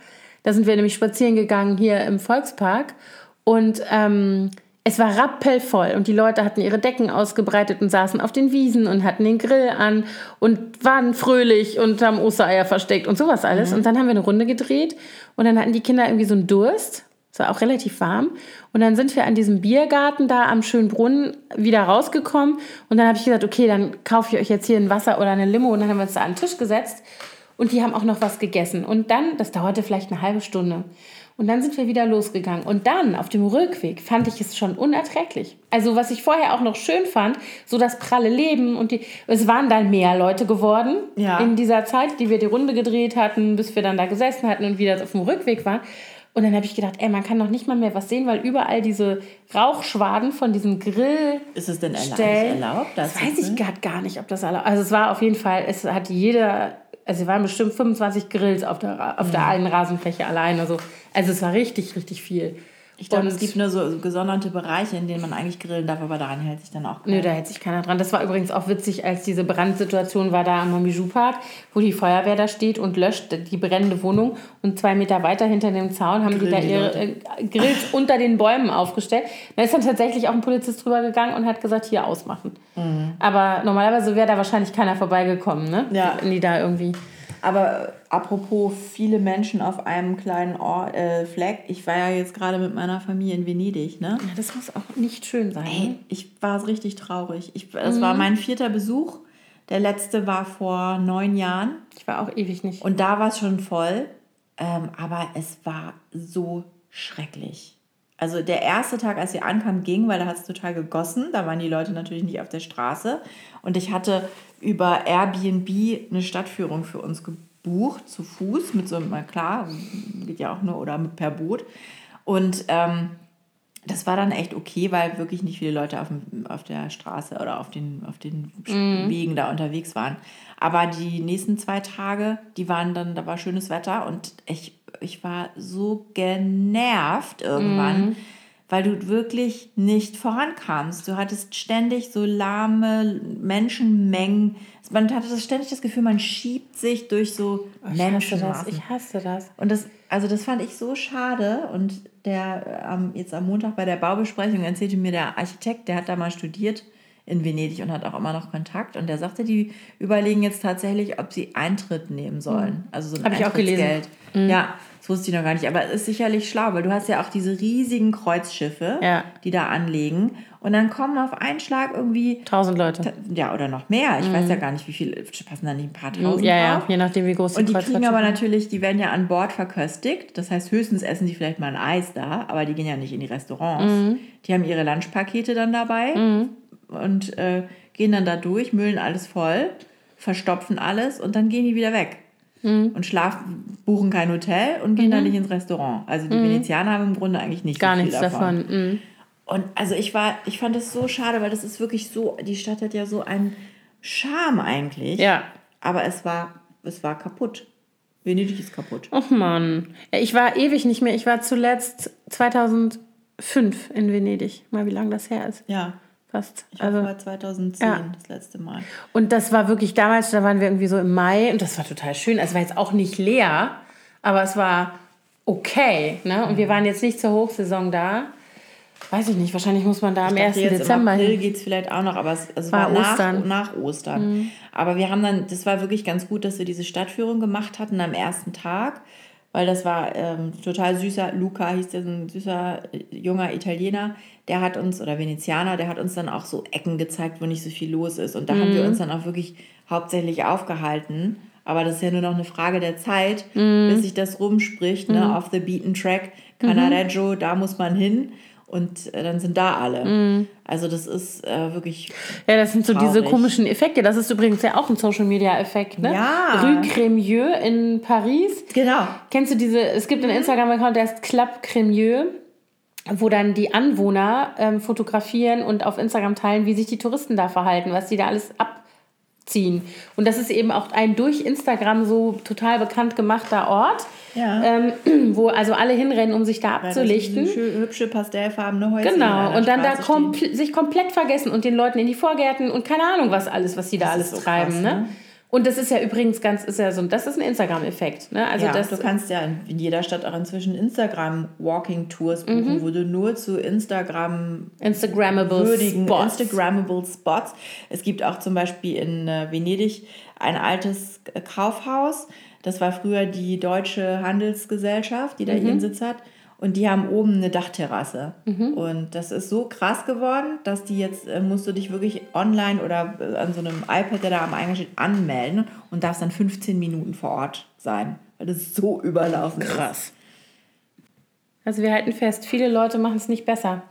Da sind wir nämlich spazieren gegangen hier im Volkspark. Und ähm, es war rappelvoll und die Leute hatten ihre Decken ausgebreitet und saßen auf den Wiesen und hatten den Grill an und waren fröhlich und haben Ostereier versteckt und sowas alles. Mhm. Und dann haben wir eine Runde gedreht und dann hatten die Kinder irgendwie so einen Durst. Es war auch relativ warm. Und dann sind wir an diesem Biergarten da am schönen Brunnen wieder rausgekommen. Und dann habe ich gesagt, okay, dann kaufe ich euch jetzt hier ein Wasser oder eine Limo. Und dann haben wir uns da an den Tisch gesetzt. Und die haben auch noch was gegessen. Und dann, das dauerte vielleicht eine halbe Stunde. Und dann sind wir wieder losgegangen. Und dann auf dem Rückweg fand ich es schon unerträglich. Also was ich vorher auch noch schön fand, so das pralle Leben und die, es waren dann mehr Leute geworden ja. in dieser Zeit, die wir die Runde gedreht hatten, bis wir dann da gesessen hatten und wieder auf dem Rückweg waren. Und dann habe ich gedacht, ey, man kann noch nicht mal mehr was sehen, weil überall diese Rauchschwaden von diesem Grill. Ist es denn erlaubt? erlaubt das weiß ich gerade gar nicht, ob das erlaubt. Also es war auf jeden Fall, es hat jeder also es waren bestimmt 25 Grills auf der, auf der einen Rasenfläche alleine. So. Also es war richtig, richtig viel. Ich glaube, es gibt nur so gesonderte Bereiche, in denen man eigentlich grillen darf, aber daran hält sich dann auch keiner. Nö, da hält sich keiner dran. Das war übrigens auch witzig, als diese Brandsituation war da am Mamiju Park, wo die Feuerwehr da steht und löscht die brennende Wohnung. Und zwei Meter weiter hinter dem Zaun haben Grillen die da ihre äh, Grills unter den Bäumen aufgestellt. Da ist dann tatsächlich auch ein Polizist drüber gegangen und hat gesagt, hier ausmachen. Mhm. Aber normalerweise wäre da wahrscheinlich keiner vorbeigekommen, ne? Ja. Wenn die da irgendwie... Aber apropos viele Menschen auf einem kleinen Ort, äh, Fleck, ich war ja jetzt gerade mit meiner Familie in Venedig, ne? Ja, das muss auch nicht schön sein. Ey, ne? ich war richtig traurig. Ich, das mhm. war mein vierter Besuch. Der letzte war vor neun Jahren. Ich war auch ewig nicht. Und da war es schon voll. Ähm, aber es war so schrecklich. Also der erste Tag, als wir ankamen, ging, weil da hat es total gegossen. Da waren die Leute natürlich nicht auf der Straße. Und ich hatte über Airbnb eine Stadtführung für uns gebucht, zu Fuß, mit so einem, klar, geht ja auch nur, oder per Boot. Und ähm, das war dann echt okay, weil wirklich nicht viele Leute auf, dem, auf der Straße oder auf den, auf den mhm. Wegen da unterwegs waren. Aber die nächsten zwei Tage, die waren dann, da war schönes Wetter und ich, ich war so genervt irgendwann. Mhm weil du wirklich nicht vorankamst. Du hattest ständig so lahme Menschenmengen. Man hatte das ständig das Gefühl, man schiebt sich durch so oh, Menschen. Ich hasse das. Und das, also das fand ich so schade. Und der ähm, jetzt am Montag bei der Baubesprechung erzählte mir der Architekt, der hat da mal studiert in Venedig und hat auch immer noch Kontakt. Und der sagte, die überlegen jetzt tatsächlich, ob sie Eintritt nehmen sollen. Mhm. Also so ein Hab ich auch gelesen. Mhm. Ja, das wusste ich noch gar nicht. Aber es ist sicherlich schlau, weil du hast ja auch diese riesigen Kreuzschiffe, ja. die da anlegen. Und dann kommen auf einen Schlag irgendwie... Tausend Leute. Ja, oder noch mehr. Ich mhm. weiß ja gar nicht, wie viele... Passen da nicht ein paar tausend Ja, ja, je nachdem, wie groß die Und die kriegen aber natürlich, die werden ja an Bord verköstigt. Das heißt, höchstens essen die vielleicht mal ein Eis da, aber die gehen ja nicht in die Restaurants. Mhm. Die haben ihre Lunchpakete dann dabei mhm. Und äh, gehen dann da durch, müllen alles voll, verstopfen alles und dann gehen die wieder weg mhm. und schlafen, buchen kein Hotel und gehen mhm. dann nicht ins Restaurant. Also die mhm. Venezianer haben im Grunde eigentlich nicht Gar so nichts davon. davon. Mhm. Und also ich war, ich fand das so schade, weil das ist wirklich so, die Stadt hat ja so einen Charme eigentlich. Ja. Aber es war, es war kaputt. Venedig ist kaputt. Ach Mann. Ich war ewig nicht mehr. Ich war zuletzt 2005 in Venedig. Mal wie lange das her ist. Ja. Fast. Ich also, war 2010 ja. das letzte Mal. Und das war wirklich damals, da waren wir irgendwie so im Mai und das war total schön. Es war jetzt auch nicht leer, aber es war okay. Ne? Und wir mhm. waren jetzt nicht zur Hochsaison da. Weiß ich nicht, wahrscheinlich muss man da am 1. Dezember hin. Im April geht es vielleicht auch noch, aber es, also war, war Ostern. Nach, nach Ostern. Mhm. Aber wir haben dann, das war wirklich ganz gut, dass wir diese Stadtführung gemacht hatten am ersten Tag weil das war ähm, total süßer, Luca hieß der, so ein süßer äh, junger Italiener, der hat uns, oder Venezianer, der hat uns dann auch so Ecken gezeigt, wo nicht so viel los ist. Und da mhm. haben wir mhm. uns dann auch wirklich hauptsächlich aufgehalten, Aber das ist ja nur noch eine Frage der Zeit, Mhm. bis sich das rumspricht, ne? Off the beaten track, Canareggio, da muss man hin. Und äh, dann sind da alle. Mhm. Also das ist äh, wirklich Ja, das sind so diese Traurig. komischen Effekte. Das ist übrigens ja auch ein Social Media Effekt, ne? Ja. Rue Crémieux in Paris. Genau. Kennst du diese, es gibt einen Instagram-Account, der heißt Club Crémieux, wo dann die Anwohner ähm, fotografieren und auf Instagram teilen, wie sich die Touristen da verhalten, was die da alles abziehen. Und das ist eben auch ein durch Instagram so total bekannt gemachter Ort, Ja. ähm, wo also alle hinrennen, um sich da abzulichten. diese schö- hübsche pastellfarbene Häuser. Genau, und dann da Straße stehen. kompl sich komplett vergessen und den Leuten in die Vorgärten und keine Ahnung was alles, was die da Das alles so treiben. krass, ne? ne? Und das ist ja übrigens ganz, ist ja so, das ist ein Instagram-Effekt. Ne? Also ja, das, du kannst ja in jeder Stadt auch inzwischen Instagram-Walking-Tours buchen, Mhm. wo du nur zu Instagram Instagrammable würdigen Spots. Instagrammable Spots. Es gibt auch zum Beispiel in äh, Venedig ein altes Kaufhaus. Das war früher die Deutsche Handelsgesellschaft, die da Mhm. ihren Sitz hat. Und die haben oben eine Dachterrasse. Mhm. Und das ist so krass geworden, dass die jetzt, äh, musst du dich wirklich online oder äh, an so einem iPad, der da am Eingang steht, anmelden und darfst dann 15 Minuten vor Ort sein, weil das so überlaufen ist. Krass. Also wir halten fest, viele Leute machen es nicht besser.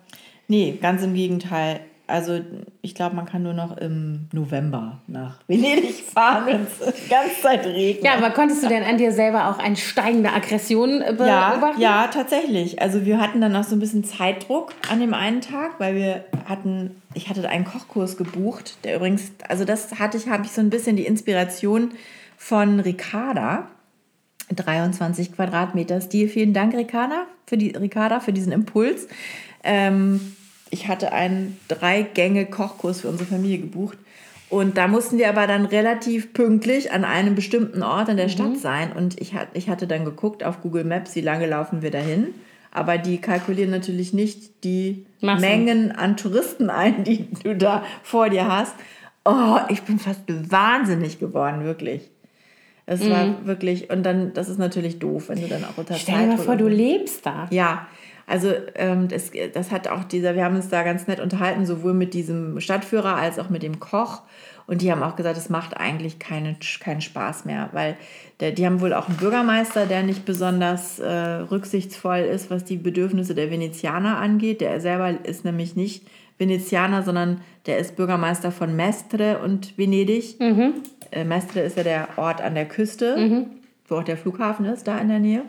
Nee, ganz im Gegenteil. Also ich glaube, man kann nur noch im November nach Venedig fahren, wenn es die ganze Zeit regnet. Ja, aber konntest du denn an dir selber auch eine steigende Aggression äh, ja, beobachten? ja, tatsächlich. Also wir hatten dann auch so ein bisschen Zeitdruck an dem einen Tag, weil wir hatten, ich hatte einen Kochkurs gebucht, der übrigens, also das hatte ich, habe ich so ein bisschen die Inspiration von Ricarda. 23 Quadratmeter Stil. Vielen Dank, Ricarda, für, die, Ricarda, für diesen Impuls. Ähm, ich hatte einen Drei-Gänge-Kochkurs für unsere Familie gebucht. Und da mussten wir aber dann relativ pünktlich an einem bestimmten Ort in der Stadt sein. Und ich, hat, ich hatte dann geguckt auf Google Maps, wie lange laufen wir dahin. Aber die kalkulieren natürlich nicht die Massen. Mengen an Touristen ein, die du da vor dir hast. Oh, ich bin fast wahnsinnig geworden, wirklich. Es war wirklich, und dann, das ist natürlich doof, wenn du dann auch unter Mhm. Stell dir mal vor, du lebst da. ja, also ähm, das, das hat auch dieser, wir haben uns da ganz nett unterhalten, sowohl mit diesem Stadtführer als auch mit dem Koch. Und die haben auch gesagt, es macht eigentlich keine, keinen Spaß mehr, weil der, die haben wohl auch einen Bürgermeister, der nicht besonders äh, rücksichtsvoll ist, was die Bedürfnisse der Venezianer angeht. Der selber ist nämlich nicht Venezianer, sondern der ist Bürgermeister von Mestre und Venedig. Äh, Mestre ist ja der Ort an der Küste, wo auch der Flughafen ist, da in der Nähe.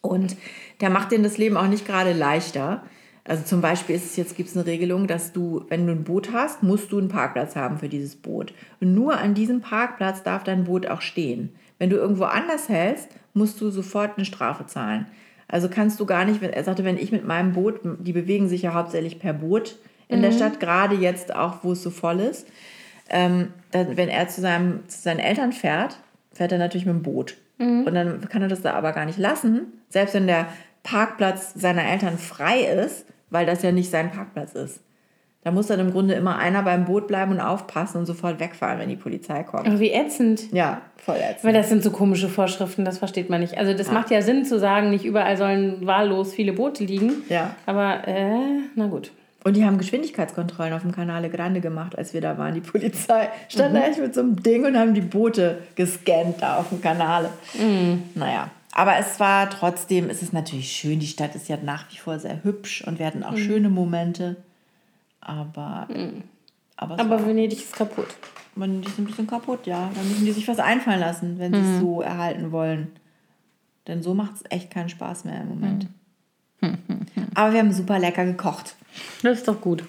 Und der macht denen das Leben auch nicht gerade leichter. Also zum Beispiel ist es jetzt, gibt es eine Regelung, dass du, wenn du ein Boot hast, musst du einen Parkplatz haben für dieses Boot. Und nur an diesem Parkplatz darf dein Boot auch stehen. Wenn du irgendwo anders hältst, musst du sofort eine Strafe zahlen. Also kannst du gar nicht, wenn, er sagte, wenn ich mit meinem Boot, die bewegen sich ja hauptsächlich per Boot in der Stadt, gerade jetzt auch, wo es so voll ist. Ähm, dann, wenn er zu, seinem, zu seinen Eltern fährt, fährt er natürlich mit dem Boot. Und dann kann er das da aber gar nicht lassen, selbst wenn der Parkplatz seiner Eltern frei ist, weil das ja nicht sein Parkplatz ist. Da muss dann im Grunde immer einer beim Boot bleiben und aufpassen und sofort wegfahren, wenn die Polizei kommt. Aber wie ätzend. Ja, voll ätzend. Weil das sind so komische Vorschriften, das versteht man nicht. Also das macht ja Sinn zu sagen, nicht überall sollen wahllos viele Boote liegen. Ja. Aber, äh, na gut. Und die haben Geschwindigkeitskontrollen auf dem Canale Grande gemacht, als wir da waren. Die Polizei stand da echt mit so einem Ding und haben die Boote gescannt da auf dem Kanal. Naja, aber es war trotzdem, es ist natürlich schön. Die Stadt ist ja nach wie vor sehr hübsch und wir hatten auch schöne Momente. Aber, aber, es Aber war, Venedig ist kaputt. die sind ein bisschen kaputt, ja. Da müssen die sich was einfallen lassen, wenn sie es so erhalten wollen. Denn so macht es echt keinen Spaß mehr im Moment. Aber wir haben super lecker gekocht. Das ist doch gut.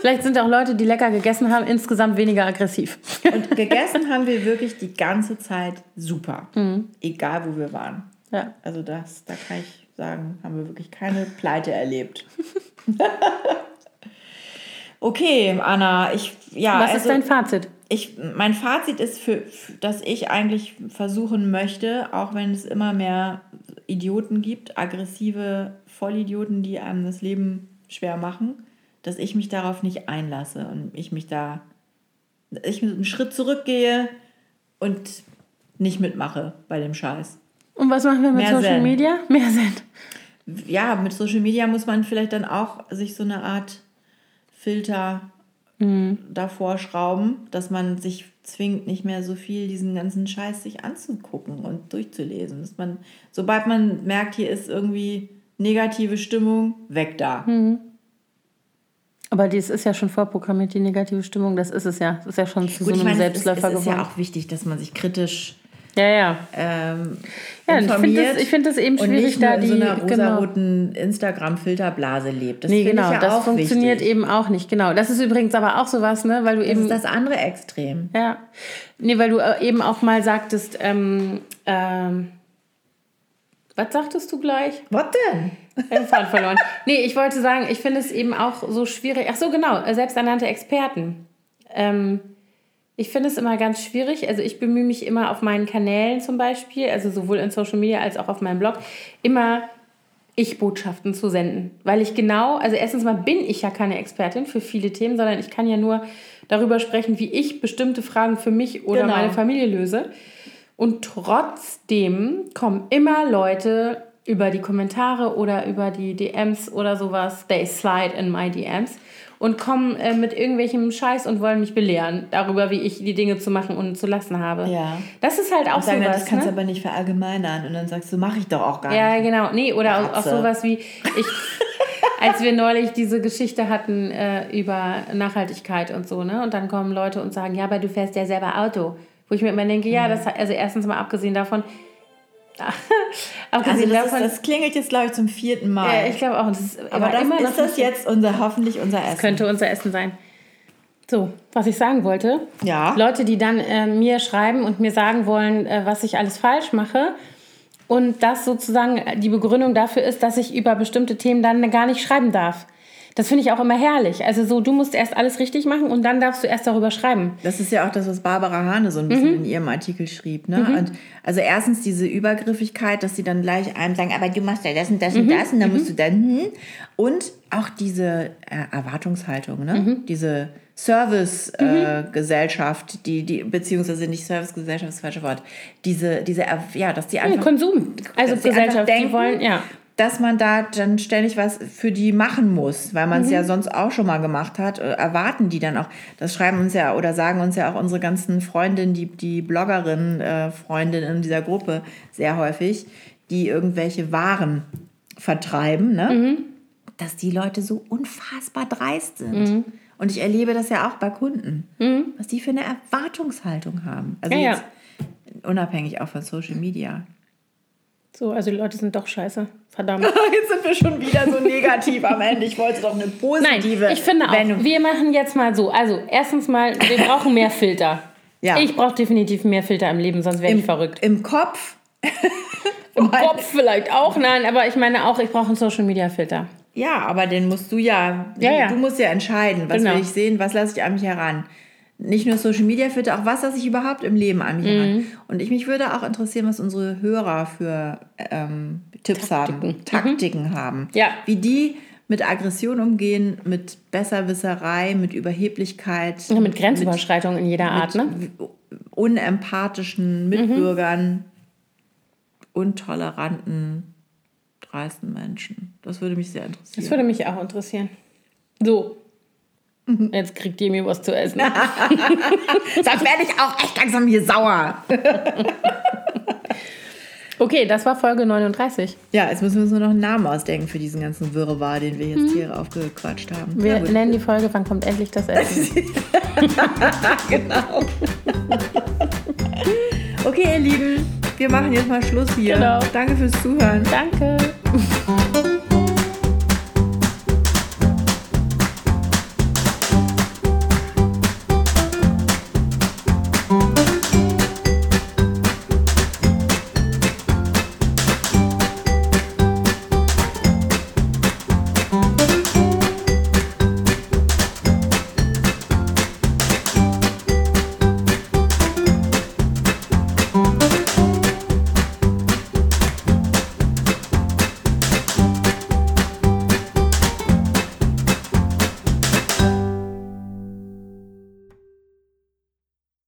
Vielleicht sind auch Leute, die lecker gegessen haben, insgesamt weniger aggressiv. Und gegessen haben wir wirklich die ganze Zeit super. Egal, wo wir waren. Ja. Also das, da kann ich sagen, haben wir wirklich keine Pleite erlebt. okay, Anna, ich ja, Was also ist dein Fazit? ich, mein Fazit ist, für, für, dass ich eigentlich versuchen möchte, auch wenn es immer mehr Idioten gibt, aggressive Vollidioten, die einem das Leben schwer machen, dass ich mich darauf nicht einlasse und ich mich da, ich einen Schritt zurückgehe und nicht mitmache bei dem Scheiß. Und was machen wir mit Mehr Social Zen. Media? Mehr Sinn. Ja, mit Social Media muss man vielleicht dann auch sich so eine Art Filter davor schrauben, dass man sich zwingt, nicht mehr so viel diesen ganzen Scheiß sich anzugucken und durchzulesen. Dass man, sobald man merkt, hier ist irgendwie negative Stimmung, weg da. Aber das ist ja schon vorprogrammiert, die negative Stimmung. Das ist es ja. Das ist ja schon zu Gut, so einem meine, es ist, Selbstläufer es ist ja geworden. auch wichtig, dass man sich kritisch Ja, ja. ähm, Ja, ich finde informiert das, find das eben schwierig, da nur in die. so einer genau. rosaroten Instagram-Filterblase lebt. Das Nee, genau, ja das funktioniert wichtig. eben auch nicht. Genau. Das ist übrigens aber auch sowas, ne, weil du Das eben. ist das andere Extrem. Ja. Nee, weil du äh, eben auch mal sagtest, ähm, ähm, was sagtest du gleich? Was denn? Den Faden verloren. Nee, ich wollte sagen, ich finde es eben auch so schwierig. Ach so, genau, äh, selbsternannte Experten. Ähm, ich finde es immer ganz schwierig. Also ich bemühe mich immer auf meinen Kanälen zum Beispiel, also sowohl in Social Media als auch auf meinem Blog, immer Ich-Botschaften zu senden. Weil ich genau, also erstens mal bin ich ja keine Expertin für viele Themen, sondern ich kann ja nur darüber sprechen, wie ich bestimmte Fragen für mich oder Genau. meine Familie löse. Und trotzdem kommen immer Leute über die Kommentare oder über die DMs oder sowas, they slide in my DMs und kommen äh, mit irgendwelchem Scheiß und wollen mich belehren darüber, wie ich die Dinge zu machen und zu lassen habe. Ja. Das ist halt auch Und sagen, sowas. das kannst du ne? aber nicht verallgemeinern. Und dann sagst du, mache ich doch auch gar Ja, nicht. genau. Nee, oder auch, auch Katze. sowas wie ich, als wir neulich diese Geschichte hatten äh, über Nachhaltigkeit und so, ne? Und dann kommen Leute und sagen, ja, aber du fährst ja selber Auto. Wo ich mir immer denke, ja, das also erstens mal abgesehen davon, Also abgesehen das, ist, davon, das klingelt jetzt, glaube ich, zum vierten Mal. ja, ich glaube auch, das ist aber das, immer ist das jetzt unser, hoffentlich unser Essen. könnte unser Essen sein. So, was ich sagen wollte. Ja. Leute, die dann äh, mir schreiben und mir sagen wollen, äh, was ich alles falsch mache. Und das sozusagen äh, die Begründung dafür ist, dass ich über bestimmte Themen dann gar nicht schreiben darf. Das finde ich auch immer herrlich. Also so, du musst erst alles richtig machen und dann darfst du erst darüber schreiben. Das ist ja auch das, was Barbara Hane so ein bisschen in ihrem Artikel schrieb. Ne? Und also erstens diese Übergriffigkeit, dass sie dann gleich einem sagen, aber du machst ja das und das und das und dann musst du dann hm. Und auch diese äh, Erwartungshaltung, ne? diese Service-Gesellschaft, die, die, beziehungsweise nicht Service-Gesellschaft, ist das falsche Wort, diese, diese, ja, dass die einfach Konsum. Also Gesellschaft, denken, die wollen, ja. Dass man da dann ständig was für die machen muss, weil man es Mhm. ja sonst auch schon mal gemacht hat, äh, erwarten die dann auch. Das schreiben uns ja oder sagen uns ja auch unsere ganzen Freundinnen, die, die Bloggerinnen, äh, Freundinnen in dieser Gruppe sehr häufig, die irgendwelche Waren vertreiben, ne? Mhm. dass die Leute so unfassbar dreist sind. Und ich erlebe das ja auch bei Kunden, was die für eine Erwartungshaltung haben. Also Mhm. Ja, ja. unabhängig auch von Social Media. So, also die Leute sind doch scheiße. Verdammt. Jetzt sind wir schon wieder so negativ am Ende. Ich wollte doch eine Nein, positive ich finde auch, Wendung. wir machen jetzt mal so. Also, erstens mal, wir brauchen mehr Filter. Ja. Ich brauche definitiv mehr Filter im Leben, sonst wäre ich verrückt. Im Kopf. Im Kopf vielleicht auch, nein, aber ich meine auch, ich brauche einen Social Media Filter. Ja, aber den musst du ja, Ja, ja. du musst ja entscheiden, was Genau. will ich sehen, was lasse ich an mich heran. Nicht nur Social Media Filter, auch was lasse ich überhaupt im Leben an mich Mhm. Und ich mich würde auch interessieren, was unsere Hörer für ähm, Tipps haben, Taktiken haben. Mhm. Ja. Wie die mit Aggression umgehen, mit Besserwisserei, mit Überheblichkeit, Ja, mit Grenzüberschreitung in jeder Art, ne? unempathischen Mitbürgern, untoleranten, dreisten Menschen. Das würde mich sehr interessieren. Das würde mich auch interessieren. So. Jetzt kriegt ihr mir was zu essen. Sonst werde ich auch echt langsam hier sauer. Okay, das war Folge 39. Ja, jetzt müssen wir uns nur noch einen Namen ausdenken für diesen ganzen Wirrwarr, den wir jetzt hier aufgequatscht haben. Wir Ja, nennen die Folge, wann kommt endlich das Essen? genau. okay, ihr Lieben, wir machen jetzt mal Schluss hier. Genau. Danke fürs Zuhören. Danke.